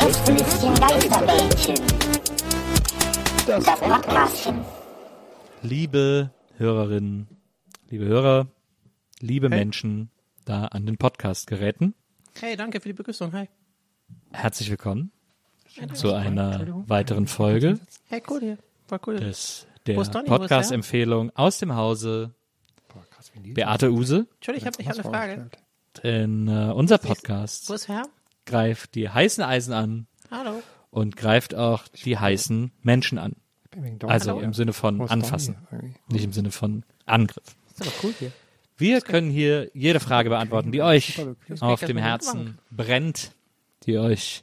Gästelistchen Geisterbällchen. Das Podcastchen. Liebe Hörerinnen, liebe Hörer, liebe Menschen da an den Podcast-Geräten, Hey, danke für die Begrüßung. Hi. herzlich willkommen zu einer weiteren Folge Hey, cool hier. Voll cool. des, der Podcast-Empfehlung aus dem Hause Beate Use. Entschuldigung, ich habe hab eine Frage. Denn äh, unser Podcast Wo ist Herr? Greift die heißen Eisen an Hallo. und greift auch die heißen Menschen an. Also im Sinne von anfassen, nicht im Sinne von Angriff. Ist aber cool hier. Wir können hier jede Frage beantworten, die euch auf dem Herzen brennt, die euch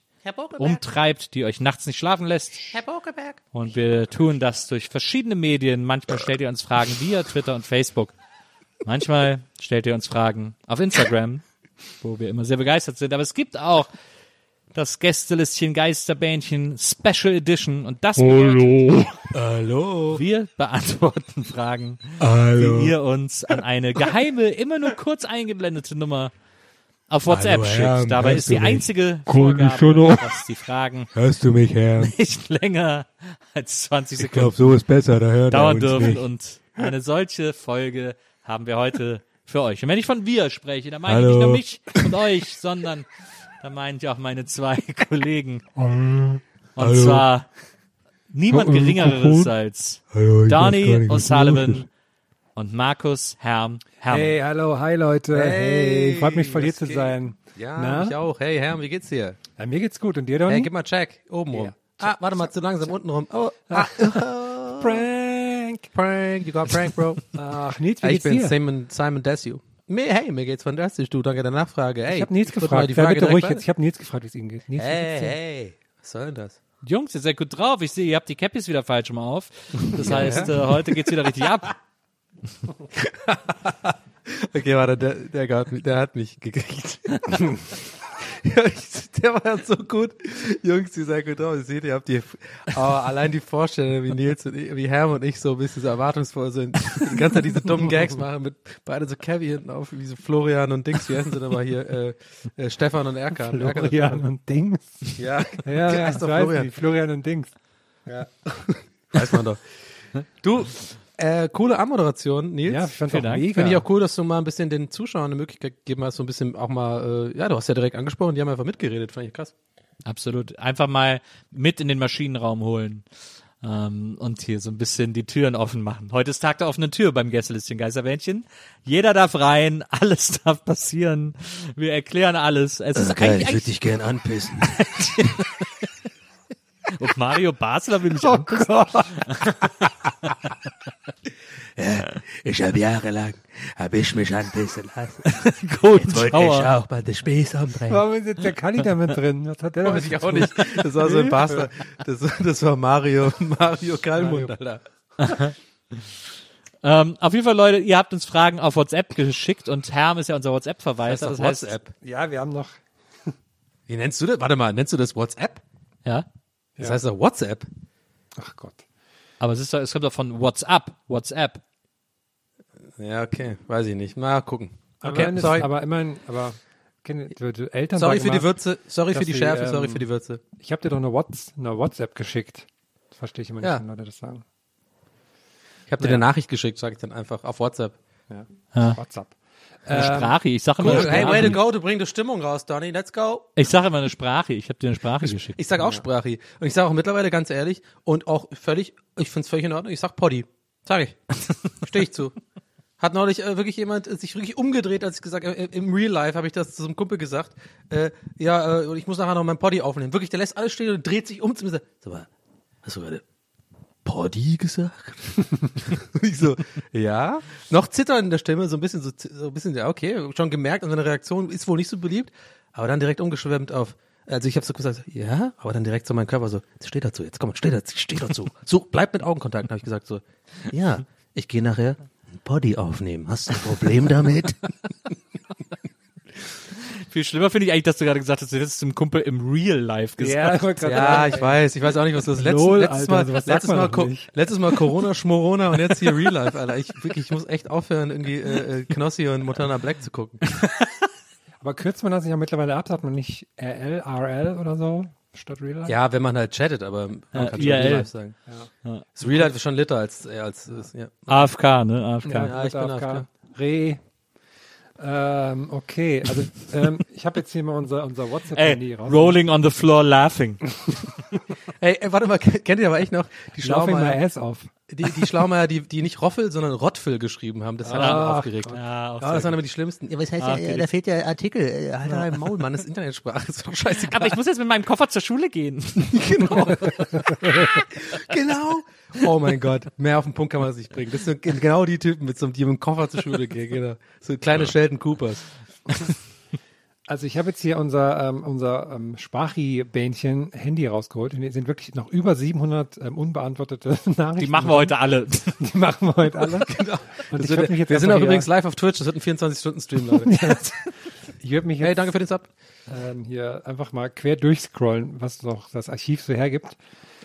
umtreibt, die euch nachts nicht schlafen lässt. Herr Bokeberg. Und wir tun das durch verschiedene Medien. Manchmal stellt ihr uns Fragen via Twitter und Facebook. Manchmal stellt ihr uns Fragen auf Instagram, wo wir immer sehr begeistert sind. Aber es gibt auch das Gästelistchen Geisterbähnchen Special Edition. Und das Hallo. Hallo. Wir beantworten Fragen, die ihr uns an eine geheime, immer nur kurz eingeblendete Nummer auf WhatsApp Hallo, schickt. Herr, Dabei hörst ist die einzige Vorgabe, dass die Fragen Hörst du mich, Herr? nicht länger als 20 Ich Sekunden glaube, so ist besser, da hört er dauern uns dürfen. nicht. Und eine solche Folge haben wir heute für euch. Und wenn ich von wir spreche, dann meine Hallo. ich nicht nur mich und euch, sondern dann meine ich auch meine zwei Kollegen. Und Hallo. zwar niemand geringeres als Hallo, Donny O'Sullivan und Markus Herm Herm. Hey, hallo, hi Leute. Hey, freut mich voll hier zu geht? sein. Ja, Na? ich auch. Hey, Herr, wie geht's dir? Ja, mir geht's gut. Und dir, Donny? Hey, gib mal Check. Oben rum. Ah, warte mal, zu langsam unten rum. Oh, ah, Prank. Prank. You got Prank, Bro. Ach, Nils, wie ich geht's bin dir? Simon, Simon Desue. Hey, mir geht's fantastisch, du. Danke der Nachfrage. Hey, Ich habe Nils mal gefragt. Sei bitte ruhig jetzt. Ich habe Nils gefragt, wie es Ihnen geht. Nils, Hey, hey. Was soll denn das? Jungs, ihr seid gut drauf. Ich sehe, ihr habt die Cappies wieder falsch rum auf. Das heißt, äh, heute geht's wieder richtig ab. Okay, warte, der, der, der hat mich gekriegt. Ja, der war ja so gut. Jungs, ihr seid gut drauf. Ihr seht, ihr habt die, aber allein die Vorstellung, wie Nils und ich, wie Herm und ich so ein bisschen so erwartungsvoll sind, die ganze Zeit diese dummen Gags machen mit beide so Kevin hinten auf, wie so Florian und Dings, wie heißen sie denn mal hier, äh, äh, Stefan und Erkan. Erkan und Florian Stefan. und Dings. Ja, Ja, ja, Der heißt doch Florian. Florian und Dings. weiß man doch. Du, äh, coole Anmoderation, Nils. Ja, ich fand's Vielen auch Dank. mega. Finde ich auch cool, dass du mal ein bisschen den Zuschauern eine Möglichkeit gegeben hast, so ein bisschen auch mal, äh, ja, du hast ja direkt angesprochen, die haben einfach mitgeredet, fand ich krass. Absolut. Einfach mal mit in den Maschinenraum holen. Ähm, und hier so ein bisschen die Türen offen machen. Heute ist Tag der offenen Tür beim Gästelistchen Geisterbähnchen. Jeder darf rein, alles darf passieren. Wir erklären alles. Es ist eigentlich, eigentlich dich gern anpissen. und Mario Basler will mich Oh anpissen. Ich habe jahrelang, habe ich mich anpissen lassen. Golden Wollte ich auch mal den Spieß umdrehen. Warum ist jetzt der Kali da mit drin? Was hat der damit Weiß ich auch nicht. Das war so ein Bastard. Das, das war Mario, Mario Kalmund, Alter. Ähm, auf jeden Fall, Leute, ihr habt uns Fragen auf WhatsApp geschickt und Herm ist ja unser WhatsApp-Verwalter. Das heißt, WhatsApp. Ja, wir haben noch. Wie nennst du das? Warte mal, nennst du das WhatsApp? ja. Das heißt doch WhatsApp. Ach Gott. Aber es ist doch, es kommt doch von WhatsApp. WhatsApp. Ja, okay, weiß ich nicht. Mal gucken. Aber, Okay, immerhin ist- sorry. aber immerhin, aber die, die Eltern Sorry für die immer, Würze, sorry für die Schärfe, sorry ähm, für die Würze. Ich habe dir doch eine, Whats, eine WhatsApp geschickt. Das verstehe ich immer nicht, Ja. wenn Leute das sagen. Ich habe dir eine Nachricht geschickt, sage ich dann einfach, auf WhatsApp. WhatsApp. Eine Sprache. Ich sage immer Cool. eine Hey, way to Sprache. go, du bringst Stimmung raus, Donny, let's go. Ich sage immer eine Sprache. Ich habe dir eine Sprache geschickt. Ich sage auch Sprachi. Und ich sage auch mittlerweile ganz ehrlich und auch völlig, ich find's völlig in Ordnung, ich sag Poddy. Sag ich. Stehe ich zu. Hat neulich äh, wirklich jemand äh, sich wirklich umgedreht, als ich gesagt habe, äh, im Real Life habe ich das zu so einem Kumpel gesagt, äh, ja, äh, ich muss nachher noch mein Poddy aufnehmen. Wirklich, der lässt alles stehen und dreht sich um zu mir sag mal, hast du gerade Poddy gesagt? Ich so, ja. Noch zittern in der Stimme, so ein bisschen, so, so ein bisschen, ja, okay, schon gemerkt, und seine Reaktion ist wohl nicht so beliebt, aber dann direkt umgeschwemmt auf, also ich habe so gesagt, ja, aber dann direkt so mein Körper so, steh dazu, jetzt komm, steh dazu, steh dazu. So, bleib mit Augenkontakt, habe ich gesagt so, ja, ich gehe nachher ein Poddy aufnehmen. Hast du ein Problem damit? Viel schlimmer finde ich eigentlich, dass du gerade gesagt hast, du hättest dem Kumpel im Real Life gesagt. wollte grad Ja, ich weiß, ich weiß auch nicht, was das letztes, Lol, letztes Alter, Mal, letztes Mal, Co letztes Mal Corona, Schmorona und jetzt hier Real Life, Alter. Ich wirklich, ich muss echt aufhören, irgendwie äh, äh, Knossi und Montana Black zu gucken. Aber kürzt man das nicht ja mittlerweile ab? Hat man nicht RL, RL oder so statt Real Life? Ja, wenn man halt chattet, aber man Ja, kann schon. Real Life sagen. Das Real Life ist schon litter als, äh, als, als ja. AFK, ne? AFK. Ja, ich bin AFK. AFK. Re. Ähm, okay, also ähm, ich habe jetzt hier mal unser, unser WhatsApp-Handy raus. rolling on the floor laughing. Ey, ey, warte mal, kennt ihr aber echt noch die my Schlaumeier, ass off. Die, die Schlaumeier, die, die nicht Roffel, sondern Rottfil geschrieben haben. Das hat mich Ah, aufgeregt. Ja, auch Ja, das sehr waren aber die schlimmsten. Ja, was heißt Ah, ja, okay. da fehlt ja Artikel. Äh, Halt dein Maul, Mann, das ist Internetsprache. Ist doch scheißegal. Aber ich muss jetzt mit meinem Koffer zur Schule gehen. genau. genau. Oh mein Gott. Mehr auf den Punkt kann man das nicht bringen. Das sind genau die Typen, mit so, die mit dem Koffer zur Schule gehen. Genau. So kleine Sheldon Coopers. Also ich habe jetzt hier unser, ähm, unser ähm, Sprachi-Bähnchen Handy rausgeholt und hier sind wirklich noch über 700 ähm, unbeantwortete Nachrichten. Die machen wir heute alle. Die machen wir heute alle. genau. Und wird, würde mich jetzt wir sind auch hier, übrigens live auf Twitch. Das wird ein 24-Stunden-Stream, Leute. ich würde mich jetzt Hey, danke für den Sub. ähm, hier einfach mal quer durchscrollen, was noch das Archiv so hergibt.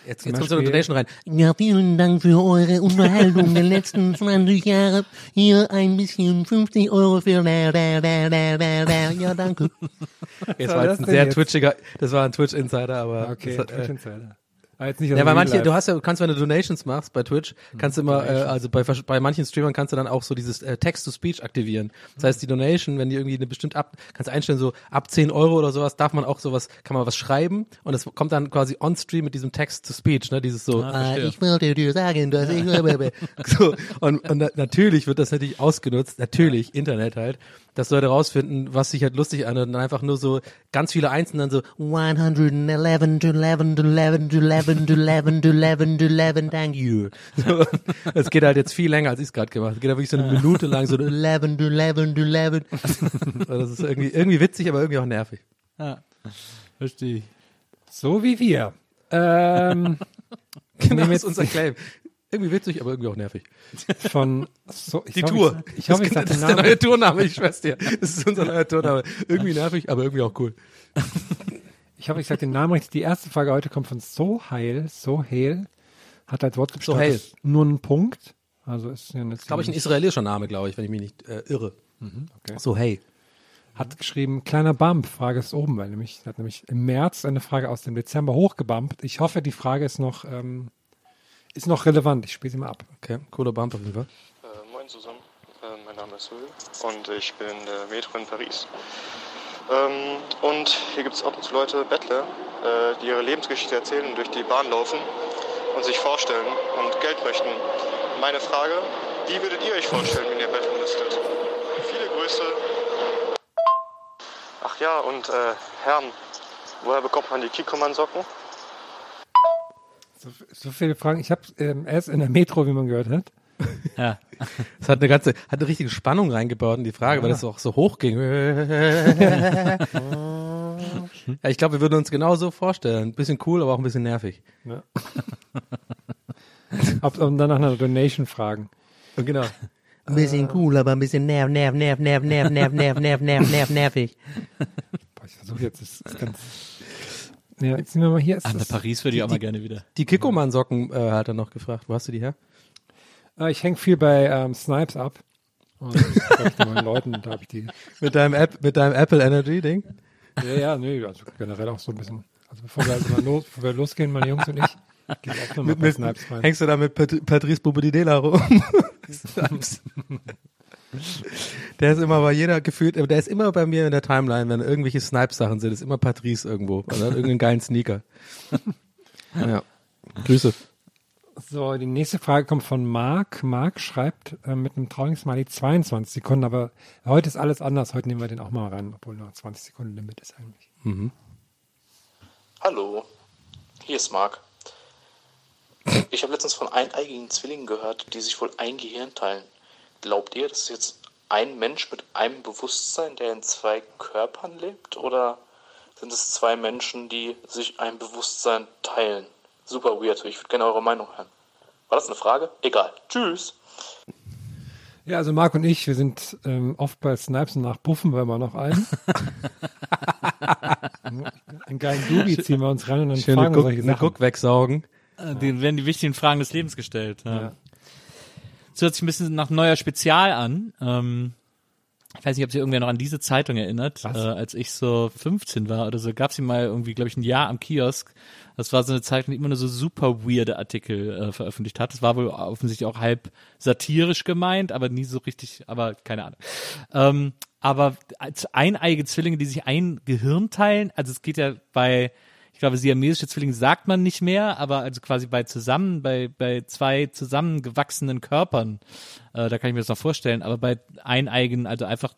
Jetzt, jetzt kommt so eine Donation rein. Ja, vielen Dank für eure Unterhaltung der letzten 20 Jahre. Hier ein bisschen 50 Euro für da, da, da, da, da, da. Ja, danke. Jetzt war das jetzt ein sehr jetzt? twitchiger, das war ein Twitch-Insider, aber. Okay, das hat, Twitch äh, Insider. Aber jetzt nicht Ja, weil Real manche, du hast ja, kannst, wenn du Donations machst bei Twitch, kannst du immer, äh, also bei, bei manchen Streamern kannst du dann auch so dieses äh, Text-to-Speech aktivieren. Das heißt, die Donation, wenn die irgendwie eine bestimmt ab, kannst du einstellen, so ab 10 Euro oder sowas, darf man auch sowas, kann man was schreiben und es kommt dann quasi on-stream mit diesem Text-to-Speech, ne, dieses so, Ah, ich wollte dir sagen, dass ich... so, und, und na, natürlich wird das natürlich ausgenutzt, natürlich, Internet halt, dass Leute rausfinden, was sich halt lustig anhört und dann einfach nur so ganz viele Einsen dann so 111 to 11 to 11 to 11 to 11 to 11 to 11, thank you. so, es geht halt jetzt viel länger, als ich es gerade gemacht habe. Es geht halt wirklich so eine Minute lang so 11 to 11 to 11. das ist irgendwie, irgendwie witzig, aber irgendwie auch nervig. Ja. Verstehe ich. So wie wir. Ähm, Genau, ist jetzt unser Claim. Irgendwie witzig, aber irgendwie auch nervig. von so, ich Die hoffe, Tour. Ich, ich hoffe, das, ich das ist der neue Tourname, ich schwör's dir. Das ist unser neuer Tourname. Irgendwie nervig, aber irgendwie auch cool. Ich hoffe, ich sage den Namen richtig. Die erste Frage heute kommt von Soheil. Soheil hat als Wort Soheil. nur einen Punkt. Also ist ja eine Glaube ich, ein israelischer Name, glaube ich, wenn ich mich nicht äh, irre. okay. So, hey. Hat geschrieben, kleiner Bump, Frage ist oben, weil nämlich, hat nämlich im März eine Frage aus dem Dezember hochgebumpt. Ich hoffe, die Frage ist noch, ähm, ist noch relevant. Ich spiele sie mal ab. Okay, cooler Bump auf jeden Fall. Äh, moin zusammen, äh, mein Name ist Will und ich bin in der Metro in Paris. Ähm, und hier gibt es ab und zu Leute, Bettler, äh, die ihre Lebensgeschichte erzählen und durch die Bahn laufen und sich vorstellen und Geld möchten. Meine Frage, wie würdet ihr euch vorstellen, wenn ihr betteln müsstet? Viele Grüße. Ach ja, und äh, Herren, woher bekommt man die Kikoman-Socken? So, so viele Fragen. Ich habe ähm, erst in der Metro, wie man gehört hat. Ja. Es hat eine ganze, hat eine richtige Spannung reingebaut in die Frage, weil das auch so hoch ging. ja, ich glaube, wir würden uns genau so vorstellen. Ein bisschen cool, aber auch ein bisschen nervig. Ob, und dann nach einer Donation fragen. Genau. Ein bisschen cool, aber ein bisschen nerv, nerv, nerv, nerv, nerv, nerv, nerv, nerv, nerv, nerv, nervig. Boah, ich versuche jetzt, das ist ganz. Ja, jetzt nehmen wir mal hier. Der das, Paris würde ich auch mal gerne wieder. Die Kikoman-Socken äh, hat er noch gefragt. Wo hast du die her? äh, ich hänge viel bei ähm, Snipes ab. Und ich dann meinen Leuten, da habe ich die. Mit deinem, App, mit deinem Apple Energy Ding? Ja, ja, nee, also generell auch so ein bisschen. Also bevor wir, also mal los, bevor wir losgehen, meine Jungs und ich, gehen wir auch nochmal Mit, bei Snipes rein. hängst du da mit Pat Patrice Bobadilla rum? der ist immer bei jeder gefühlt, der ist immer bei mir in der Timeline, wenn irgendwelche Snipes-Sachen sind, ist immer Patrice irgendwo. Oder hat irgendeinen geilen Sneaker. ja. Grüße. So, die nächste Frage kommt von Marc. Marc schreibt äh, mit einem traurigen Smiley 22 Sekunden, aber heute ist alles anders. Heute nehmen wir den auch mal rein, obwohl noch 20 Sekunden Limit ist eigentlich. Hallo, hier ist Marc. Ich habe letztens von eineigigen Zwillingen gehört, die sich wohl ein Gehirn teilen. Glaubt ihr, das ist jetzt ein Mensch mit einem Bewusstsein, der in zwei Körpern lebt? Oder sind es zwei Menschen, die sich ein Bewusstsein teilen? Super weird. Ich würde gerne eure Meinung hören. War das eine Frage? Egal. Tschüss. Ja, also Marc und ich, wir sind ähm, oft bei Snipes und nach Buffen, weil wir noch einen. einen geilen Dubi ziehen wir uns ran und dann Schöne fragen wir Guck, solche eine Sachen. Guck wegsaugen. Äh, Denen werden die wichtigen Fragen des Lebens gestellt. Ja. Ja. Das hört sich ein bisschen nach neuer Spezial an. Ähm, ich weiß nicht, ob sich irgendwer noch an diese Zeitung erinnert. Äh, als ich so 15 war oder so, gab sie mal irgendwie, glaube ich, ein Jahr am Kiosk. Das war so eine Zeitung, die immer nur so super weirde Artikel äh, veröffentlicht hat. Das war wohl offensichtlich auch halb satirisch gemeint, aber nie so richtig, aber keine Ahnung. Ähm, aber als eineige Zwillinge, die sich ein Gehirn teilen, also es geht ja bei ich glaube, siamesische Zwillinge sagt man nicht mehr, aber also quasi bei zusammen, bei, bei zwei zusammengewachsenen Körpern, äh, da kann ich mir das noch vorstellen, aber bei eineigen, also einfach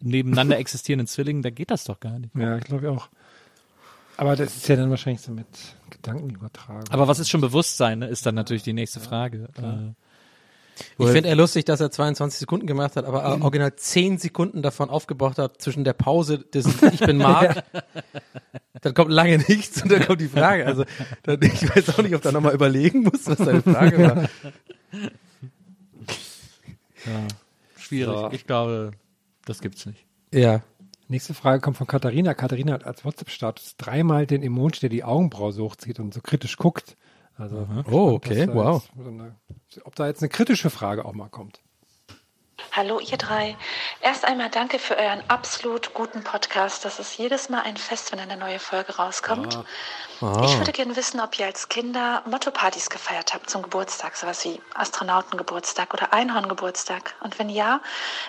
nebeneinander existierenden Zwillingen, da geht das doch gar nicht. Ja, ich glaube auch. Aber das ist ja dann wahrscheinlich so mit Gedankenübertragung. Aber was ist schon Bewusstsein, ne, ist dann natürlich die nächste Frage. Äh, Ich finde er lustig, dass er 22 Sekunden gemacht hat, aber äh, original 10 Sekunden davon aufgebraucht hat zwischen der Pause des Ich bin Marc. dann kommt lange nichts und dann kommt die Frage. Also dann, ich weiß auch nicht, ob er nochmal überlegen muss, was seine Frage war. schwierig. So. Ich glaube, das gibt's nicht. Ja. Nächste Frage kommt von Katharina. Katharina hat als WhatsApp-Status dreimal den Emoji, der die Augenbraue so hochzieht und so kritisch guckt. Also, Oh, okay, wow. so eine, ob da jetzt eine kritische Frage auch mal kommt. Hallo ihr drei. Erst einmal danke für euren absolut guten Podcast. Das ist jedes Mal ein Fest, wenn eine neue Folge rauskommt. Ich würde gerne wissen, ob ihr als Kinder Motto-Partys gefeiert habt zum Geburtstag, sowas wie Astronautengeburtstag oder Einhorngeburtstag. Und wenn ja,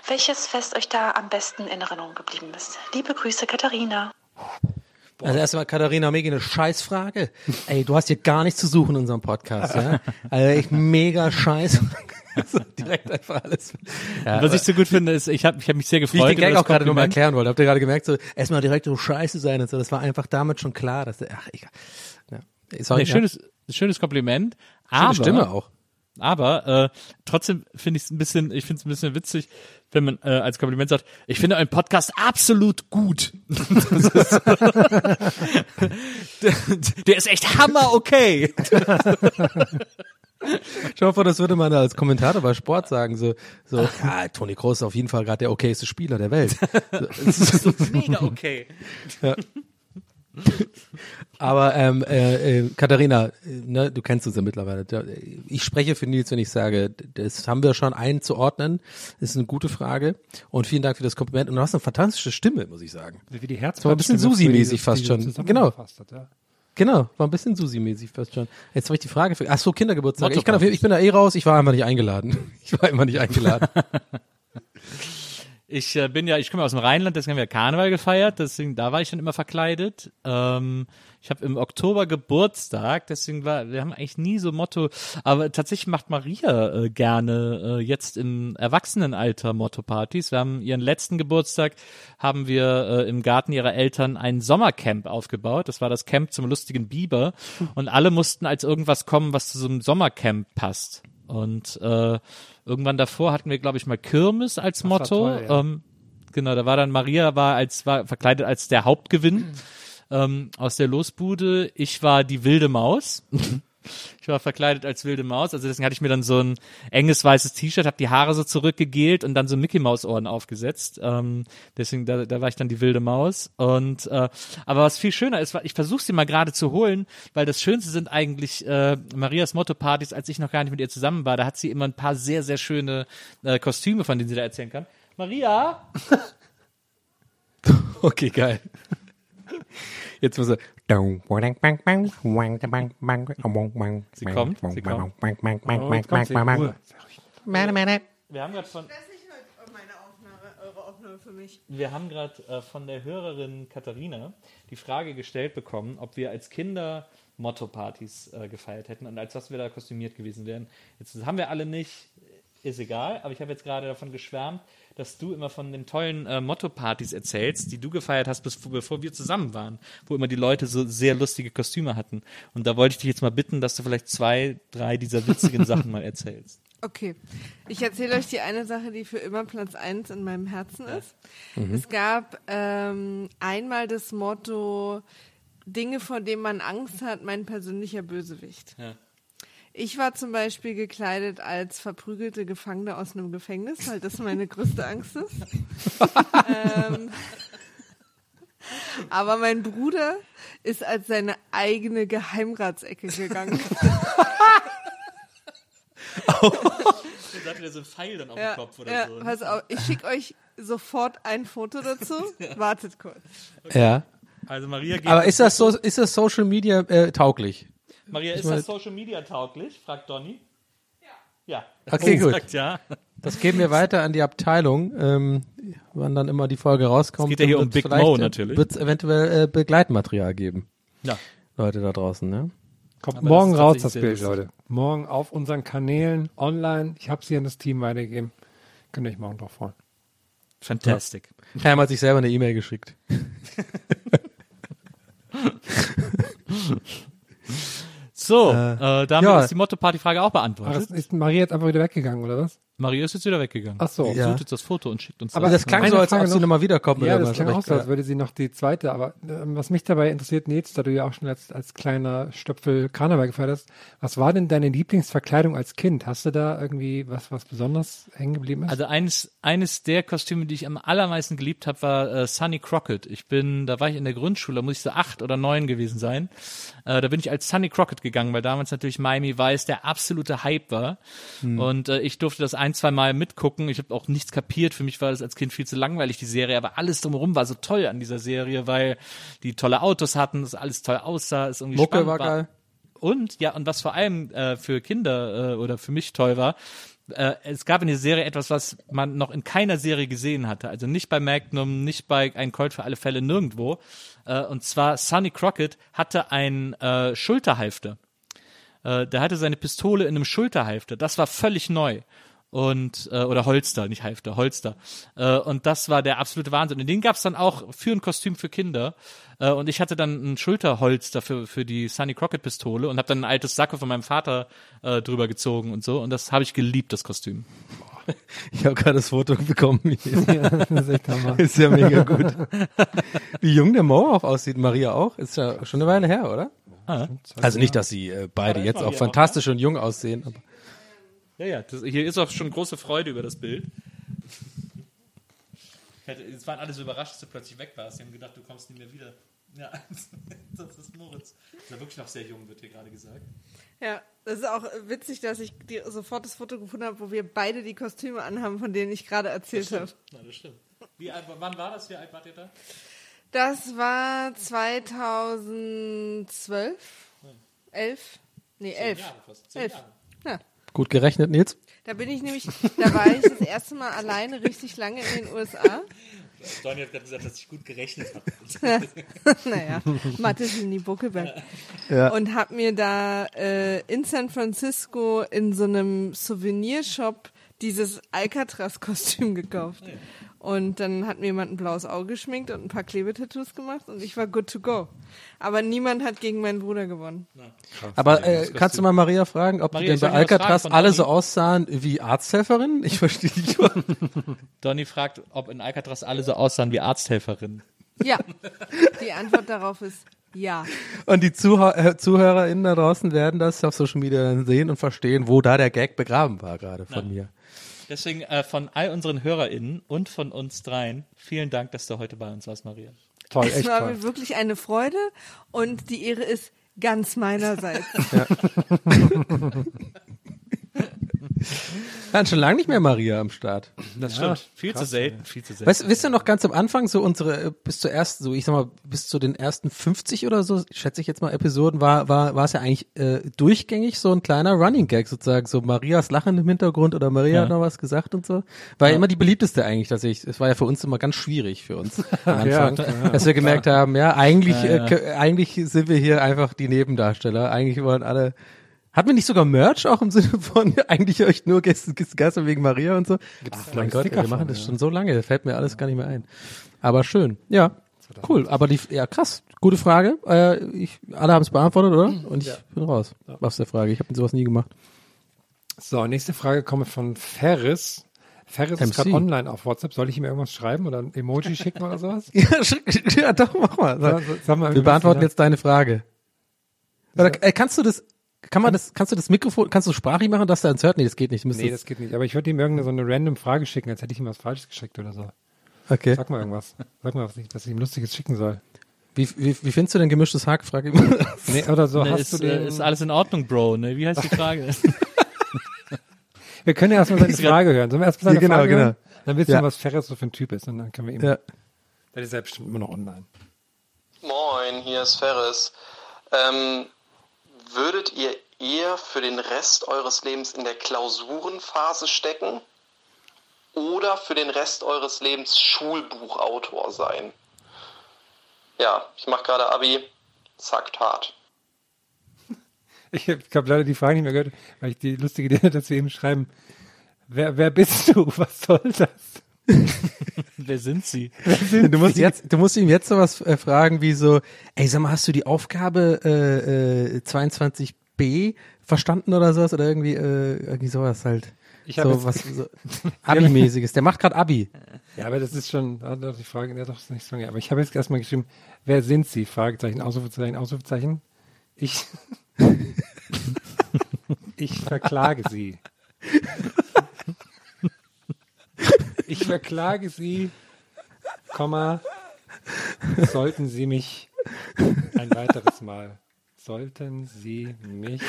welches Fest euch da am besten in Erinnerung geblieben ist. Liebe Grüße, Katharina. Also erstmal Katharina Megi eine Scheißfrage. Ey, du hast hier gar nichts zu suchen in unserem Podcast, ja? Also echt mega scheiß. so, direkt einfach alles. Ja, Was ich so gut finde, ist, ich habe ich hab mich sehr wie ich gefreut. den Gag auch gerade nochmal Kompliment. erklären wollte. Habt ihr gerade gemerkt, so erstmal direkt so scheiße sein und so. Das war einfach damit schon klar, dass ach, egal. Ja. Sorry, Nee, schönes, schönes Kompliment. Aber, Schöne Stimme auch. Aber äh, trotzdem finde ich es ein bisschen, ich finde es ein bisschen witzig, wenn man äh, als Kompliment sagt, ich finde euren Podcast absolut gut. Das ist, der, der ist echt hammer okay. Schau mal vor, das würde man als Kommentator bei Sport sagen, so, so, ja, Toni Kroos ist auf jeden Fall gerade der okayste Spieler der Welt. So, Mega okay. Aber ähm, äh, äh, Katharina, äh, ne, du kennst uns ja mittlerweile. Ich spreche für Nils, wenn ich sage, das haben wir schon einzuordnen. Das ist eine gute Frage. Und vielen Dank für das Kompliment. Und du hast eine fantastische Stimme, muss ich sagen. Wie die Herz war ein bisschen Susi-mäßig fast schon. Genau. Hat, ja. Genau, war ein bisschen Susi-mäßig fast schon. Jetzt habe ich die Frage für. Ach so, Kindergeburtstag. Ich, kann auf, ich bin da eh raus. Ich war einfach nicht eingeladen. Ich war immer nicht eingeladen. Ich äh, bin ja, ich komme aus dem Rheinland, deswegen haben wir Karneval gefeiert, deswegen da war ich schon immer verkleidet. Ähm, ich habe im Oktober Geburtstag, deswegen war, wir haben eigentlich nie so Motto, aber tatsächlich macht Maria äh, gerne äh, jetzt im Erwachsenenalter Motto-Partys. Wir haben ihren letzten Geburtstag, haben wir äh, im Garten ihrer Eltern ein Sommercamp aufgebaut. Das war das Camp zum lustigen Biber und alle mussten als irgendwas kommen, was zu so einem Sommercamp passt. Und äh, irgendwann davor hatten wir, glaube ich, mal Kirmes als war Motto. toll, ja. ähm, genau, da war dann Maria war als war verkleidet als der Hauptgewinn ähm, aus der Losbude. Ich war die wilde Maus. Ich war verkleidet als wilde Maus, also deswegen hatte ich mir dann so ein enges weißes T-Shirt, habe die Haare so zurückgegelt und dann so Mickey Maus Ohren aufgesetzt. Ähm, deswegen da, da war ich dann die wilde Maus. Und äh, aber was viel schöner ist, ich versuche sie mal gerade zu holen, weil das Schönste sind eigentlich äh, Marias Motto-Partys, als ich noch gar nicht mit ihr zusammen war. Da hat sie immer ein paar sehr sehr schöne äh, Kostüme, von denen sie da erzählen kann. Maria, Okay, geil. Jetzt muss er. Sie kommt, sie kommt. Oh, jetzt kommt sie. Ruhe. wir haben gerade von Meine Aufnahme, eure Aufnahme für mich. Wir haben gerade äh, von der Hörerin Katharina die Frage gestellt bekommen, ob wir als Kinder Motto-Partys äh, gefeiert hätten und als was wir da kostümiert gewesen wären. Jetzt das haben wir alle nicht. ist egal, aber ich habe jetzt gerade davon geschwärmt, dass du immer von den tollen äh, Motto-Partys erzählst, die du gefeiert hast, bis, bevor wir zusammen waren, wo immer die Leute so sehr lustige Kostüme hatten. Und da wollte ich dich jetzt mal bitten, dass du vielleicht zwei, drei dieser witzigen Sachen mal erzählst. Okay, ich erzähle euch die eine Sache, die für immer Platz eins in meinem Herzen ist. Mhm. Es gab ähm, einmal das Motto, Dinge, vor denen man Angst hat, mein persönlicher Bösewicht. Ja. Ich war zum Beispiel gekleidet als verprügelte Gefangene aus einem Gefängnis, weil das meine größte Angst ist. ähm, aber mein Bruder ist als seine eigene Geheimratsecke gegangen. Dann hat er so einen Pfeil dann auf ja, dem Kopf oder ja, so. pass auf, ich schicke euch sofort ein Foto dazu. Wartet kurz. Ja. Also Maria geht Aber ist das so, ist das Social Media äh, tauglich? Maria, Ich ist das Social Media tauglich? fragt Donny. Ja. Ja. Okay, gut. Sagt ja. Das geben wir weiter an die Abteilung, ähm, wann dann immer die Folge rauskommt. Es geht ja hier um Big Mo äh, natürlich. Wird es eventuell äh, Begleitmaterial geben. Ja. Leute da draußen, ne? Kommt Aber morgen das raus, das Bild. Leute. Morgen auf unseren Kanälen, online. Ich habe sie an das Team weitergegeben. Könnt ihr euch morgen drauf freuen. Fantastic. Herm hat sich selber eine E-Mail geschickt. So, Äh, äh, damit ja. ist die Motto-Party-Frage auch beantwortet. ist Maria jetzt einfach wieder weggegangen, oder was? Maria ist jetzt wieder weggegangen. Ach so. Sie Ja. sucht jetzt das Foto und schickt uns Aber das klang so, als ob sie noch. nochmal wiederkommen Ja, das klang auch so, als würde sie noch die zweite. Aber ähm, was mich dabei interessiert, Nils, da du ja auch schon als, als kleiner Stöpfel Karneval gefeiert hast, was war denn deine Lieblingsverkleidung als Kind? Hast du da irgendwie was, was besonders hängen geblieben ist? Also eines, eines der Kostüme, die ich am allermeisten geliebt habe, war äh, Sunny Crockett. Ich bin, da war ich in der Grundschule, da muss ich so acht oder neun gewesen sein. Äh, da bin ich als Sunny Crockett gegangen, weil damals natürlich Miami Vice der absolute Hype war. Und äh, ich durfte das ein, zwei Mal mitgucken. Ich habe auch nichts kapiert. Für mich war das als Kind viel zu langweilig, die Serie. Aber alles drumherum war so toll an dieser Serie, weil die tolle Autos hatten, das alles toll aussah, es irgendwie Mucke spannend war geil. und ja, und was vor allem äh, für Kinder äh, oder für mich toll war, äh, es gab in der Serie etwas, was man noch in keiner Serie gesehen hatte. Also nicht bei Magnum, nicht bei Ein Colt für alle Fälle, nirgendwo. Äh, und zwar Sonny Crockett hatte ein äh, Schulterhalfter. Äh, der hatte seine Pistole in einem Schulterhalfter. Das war völlig neu. Und, äh, oder Holster, nicht Halfter, Holster. Äh, und das war der absolute Wahnsinn. Und den gab's dann auch für ein Kostüm für Kinder. Äh, und ich hatte dann ein Schulterholster für, für die Sunny Crockett Pistole und habe dann ein altes Sacko von meinem Vater äh, drüber gezogen und so. Und das habe ich geliebt, das Kostüm. Ich habe gerade das Foto bekommen. ja, das ist ist ja mega gut. Wie jung der Mo auch aussieht, Maria auch, ist ja schon eine Weile her, oder? Ah. Also nicht, dass sie äh, beide jetzt auch fantastisch und jung aussehen. Aber Ja, ja, das, hier ist auch schon große Freude über das Bild. Es waren alle so überrascht, dass du plötzlich weg warst. Die haben gedacht, du kommst nie mehr wieder. Ja, das ist Moritz. Ist ja wirklich noch sehr jung, wird hier gerade gesagt. Ja, das ist auch witzig, dass ich dir sofort das Foto gefunden habe, wo wir beide die Kostüme anhaben, von denen ich gerade erzählt habe. Ja, das stimmt. Wie alt, wann war das? Wie alt wart ihr da? Das war 2012? 11? Nee, 11. Jahre fast. Zehn 11. Jahre. Ja. Gut gerechnet, Nils. Da bin ich nämlich, da war ich das erste Mal alleine richtig lange in den USA. Donny hat gerade gesagt, dass ich gut gerechnet habe. naja, Mathe-Genie Buckelberg. Ja. Und hab mir da äh, in San Francisco in so einem Souvenirshop dieses Alcatraz-Kostüm gekauft. Und dann hat mir jemand ein blaues Auge geschminkt und ein paar Klebetattoos gemacht und ich war good to go. Aber niemand hat gegen meinen Bruder gewonnen. Aber äh, kannst du mal Maria fragen, ob Maria, die denn bei Alcatraz alle so aussahen wie Arzthelferinnen? Ich verstehe nicht. Donny fragt, ob in Alcatraz alle so aussahen wie Arzthelferinnen. Ja, die Antwort darauf ist ja. Und die Zuhör äh, ZuhörerInnen da draußen werden das auf Social Media sehen und verstehen, wo da der Gag begraben war gerade von mir. Deswegen äh, von all unseren HörerInnen und von uns dreien, vielen Dank, dass du heute bei uns warst, Maria. Toll, Es echt war toll. mir wirklich eine Freude und die Ehre ist ganz meinerseits. Wir hatten schon lange nicht mehr Maria am Start. Das stimmt. Viel zu selten, viel zu selten. Weißt, wisst ihr noch ganz am Anfang so unsere äh, bis zur ersten, so ich sag mal bis zu den ersten 50 oder so, schätze ich jetzt mal Episoden, war war war es ja eigentlich äh, durchgängig so ein kleiner Running Gag sozusagen, so Marias Lachen im Hintergrund oder Maria Ja. hat noch was gesagt und so. War ja. immer die beliebteste eigentlich, dass ich. Es war ja für uns immer ganz schwierig für uns am Ja, Anfang, ja, dass wir gemerkt haben, ja eigentlich Ja, ja. Äh, eigentlich sind wir hier einfach die Nebendarsteller. Eigentlich wollen alle Hatten wir nicht sogar Merch auch im Sinne von eigentlich euch nur Gäste, Gäste wegen Maria und so? Ach, mein Gott, Sticker wir machen das ja. schon so lange, fällt mir alles gar nicht mehr ein. Aber schön, ja, cool. Aber die, ja krass, gute Frage. Äh, ich, alle haben es beantwortet, oder? Und ich bin raus aus der Frage. Ich habe sowas nie gemacht. So, nächste Frage kommt von Ferris. Ferris ist MC. gerade online auf WhatsApp. Soll ich ihm irgendwas schreiben oder ein Emoji schicken oder sowas? Ja, ja doch, mach mal. Sag- sag mal, wir beantworten jetzt deine Frage. Oder äh, kannst du das, kann man das, kannst du das Mikrofon, kannst du sprachig machen, dass der uns hört? Nee, das geht nicht. Nee, das geht nicht. Aber ich würde ihm irgendeine so eine random Frage schicken, als hätte ich ihm was Falsches geschickt oder so. Okay. Sag mal irgendwas. Sag mal, was ich, was ich ihm Lustiges schicken soll. Wie, wie, wie findest du denn gemischtes Hack? Frag ich mal. Nee, oder so. Ne, hast ist, du den, äh, ist alles in Ordnung, Bro? Ne? Wie heißt die Frage? wir können ja erstmal seine Frage hören. Sollen wir erstmal seine Ja, genau, Frage genau. hören? Dann wissen Ja. wir, was Ferris so für ein Typ ist. Und dann können wir ihm. Ja. Der ist ja bestimmt immer noch online. Moin, hier ist Ferris. Ähm, würdet ihr eher für den Rest eures Lebens in der Klausurenphase stecken oder für den Rest eures Lebens Schulbuchautor sein? Ja, ich mache gerade Abi, zackt hart. Ich habe hab leider die Frage nicht mehr gehört, weil ich die lustige Idee hatte, dass wir eben schreiben, wer, wer bist du? Was soll das? Wer sind sie? Du musst jetzt, du musst ihm jetzt sowas äh, fragen wie so, ey, sag mal, hast du die Aufgabe äh, äh, 22b verstanden oder sowas oder irgendwie äh, irgendwie sowas halt. Ich hab so was so Abi-mäßiges. Der macht gerade Abi. Ja, aber das ist schon, ah, doch, die Frage, ja, doch, nicht so lange. Aber ich habe jetzt erstmal geschrieben, wer sind Sie? Fragezeichen, Ausrufezeichen, Ausrufezeichen. Ich, ich verklage Sie. Ich verklage Sie, Komma, sollten Sie mich ein weiteres Mal, sollten Sie mich,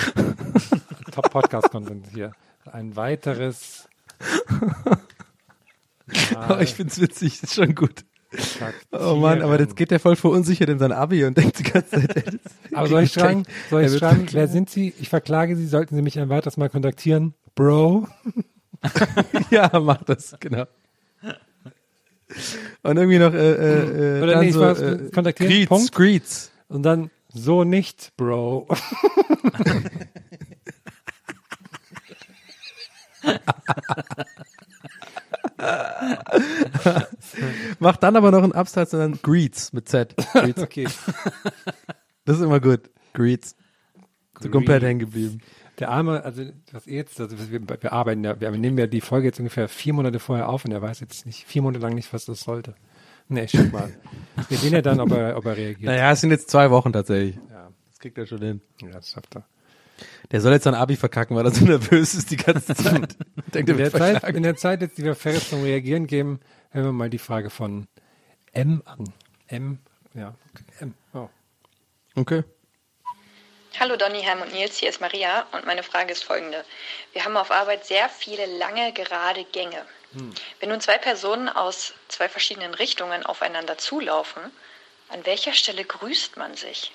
Top Podcast Content hier, ein weiteres Aber ich find's witzig, ist schon gut. Oh Mann, aber jetzt geht der voll verunsichert in sein Abi und denkt die ganze Zeit. ey, Aber soll ich schreiben, soll ich schreiben, wer sind Sie? Ich verklage Sie, sollten Sie mich ein weiteres Mal kontaktieren. Bro. ja, mach das, genau. Und irgendwie noch äh, äh, äh, Oder dann nee, so, äh, kontaktieren, Greets, Punkt. Greets. Und dann so nicht, Bro. Mach dann aber noch einen Absatz und dann Greets mit Z. Greets. okay. Das ist immer gut. Greets. So komplett hängen geblieben. Der Arme, also was ihr jetzt, also wir, wir arbeiten ja, wir nehmen ja die Folge jetzt ungefähr vier Monate vorher auf und er weiß jetzt nicht, vier Monate lang nicht, was das sollte. Nee, schick mal. Wir sehen ja dann, ob er, ob er reagiert. Naja, es sind jetzt zwei Wochen tatsächlich. Ja. Das kriegt er schon hin. Ja, das schafft er. Der soll jetzt sein Abi verkacken, weil er so nervös ist die ganze Zeit. Denkt, er In der, wird Zeit, in der Zeit jetzt, die wir Ferris zum Reagieren geben, hören wir mal die Frage von M an. M, ja, okay. M. Oh. Okay. Hallo Donny, Herm und Nils, hier ist Maria und meine Frage ist folgende. Wir haben auf Arbeit sehr viele lange gerade Gänge. Wenn nun zwei Personen aus zwei verschiedenen Richtungen aufeinander zulaufen, an welcher Stelle grüßt man sich?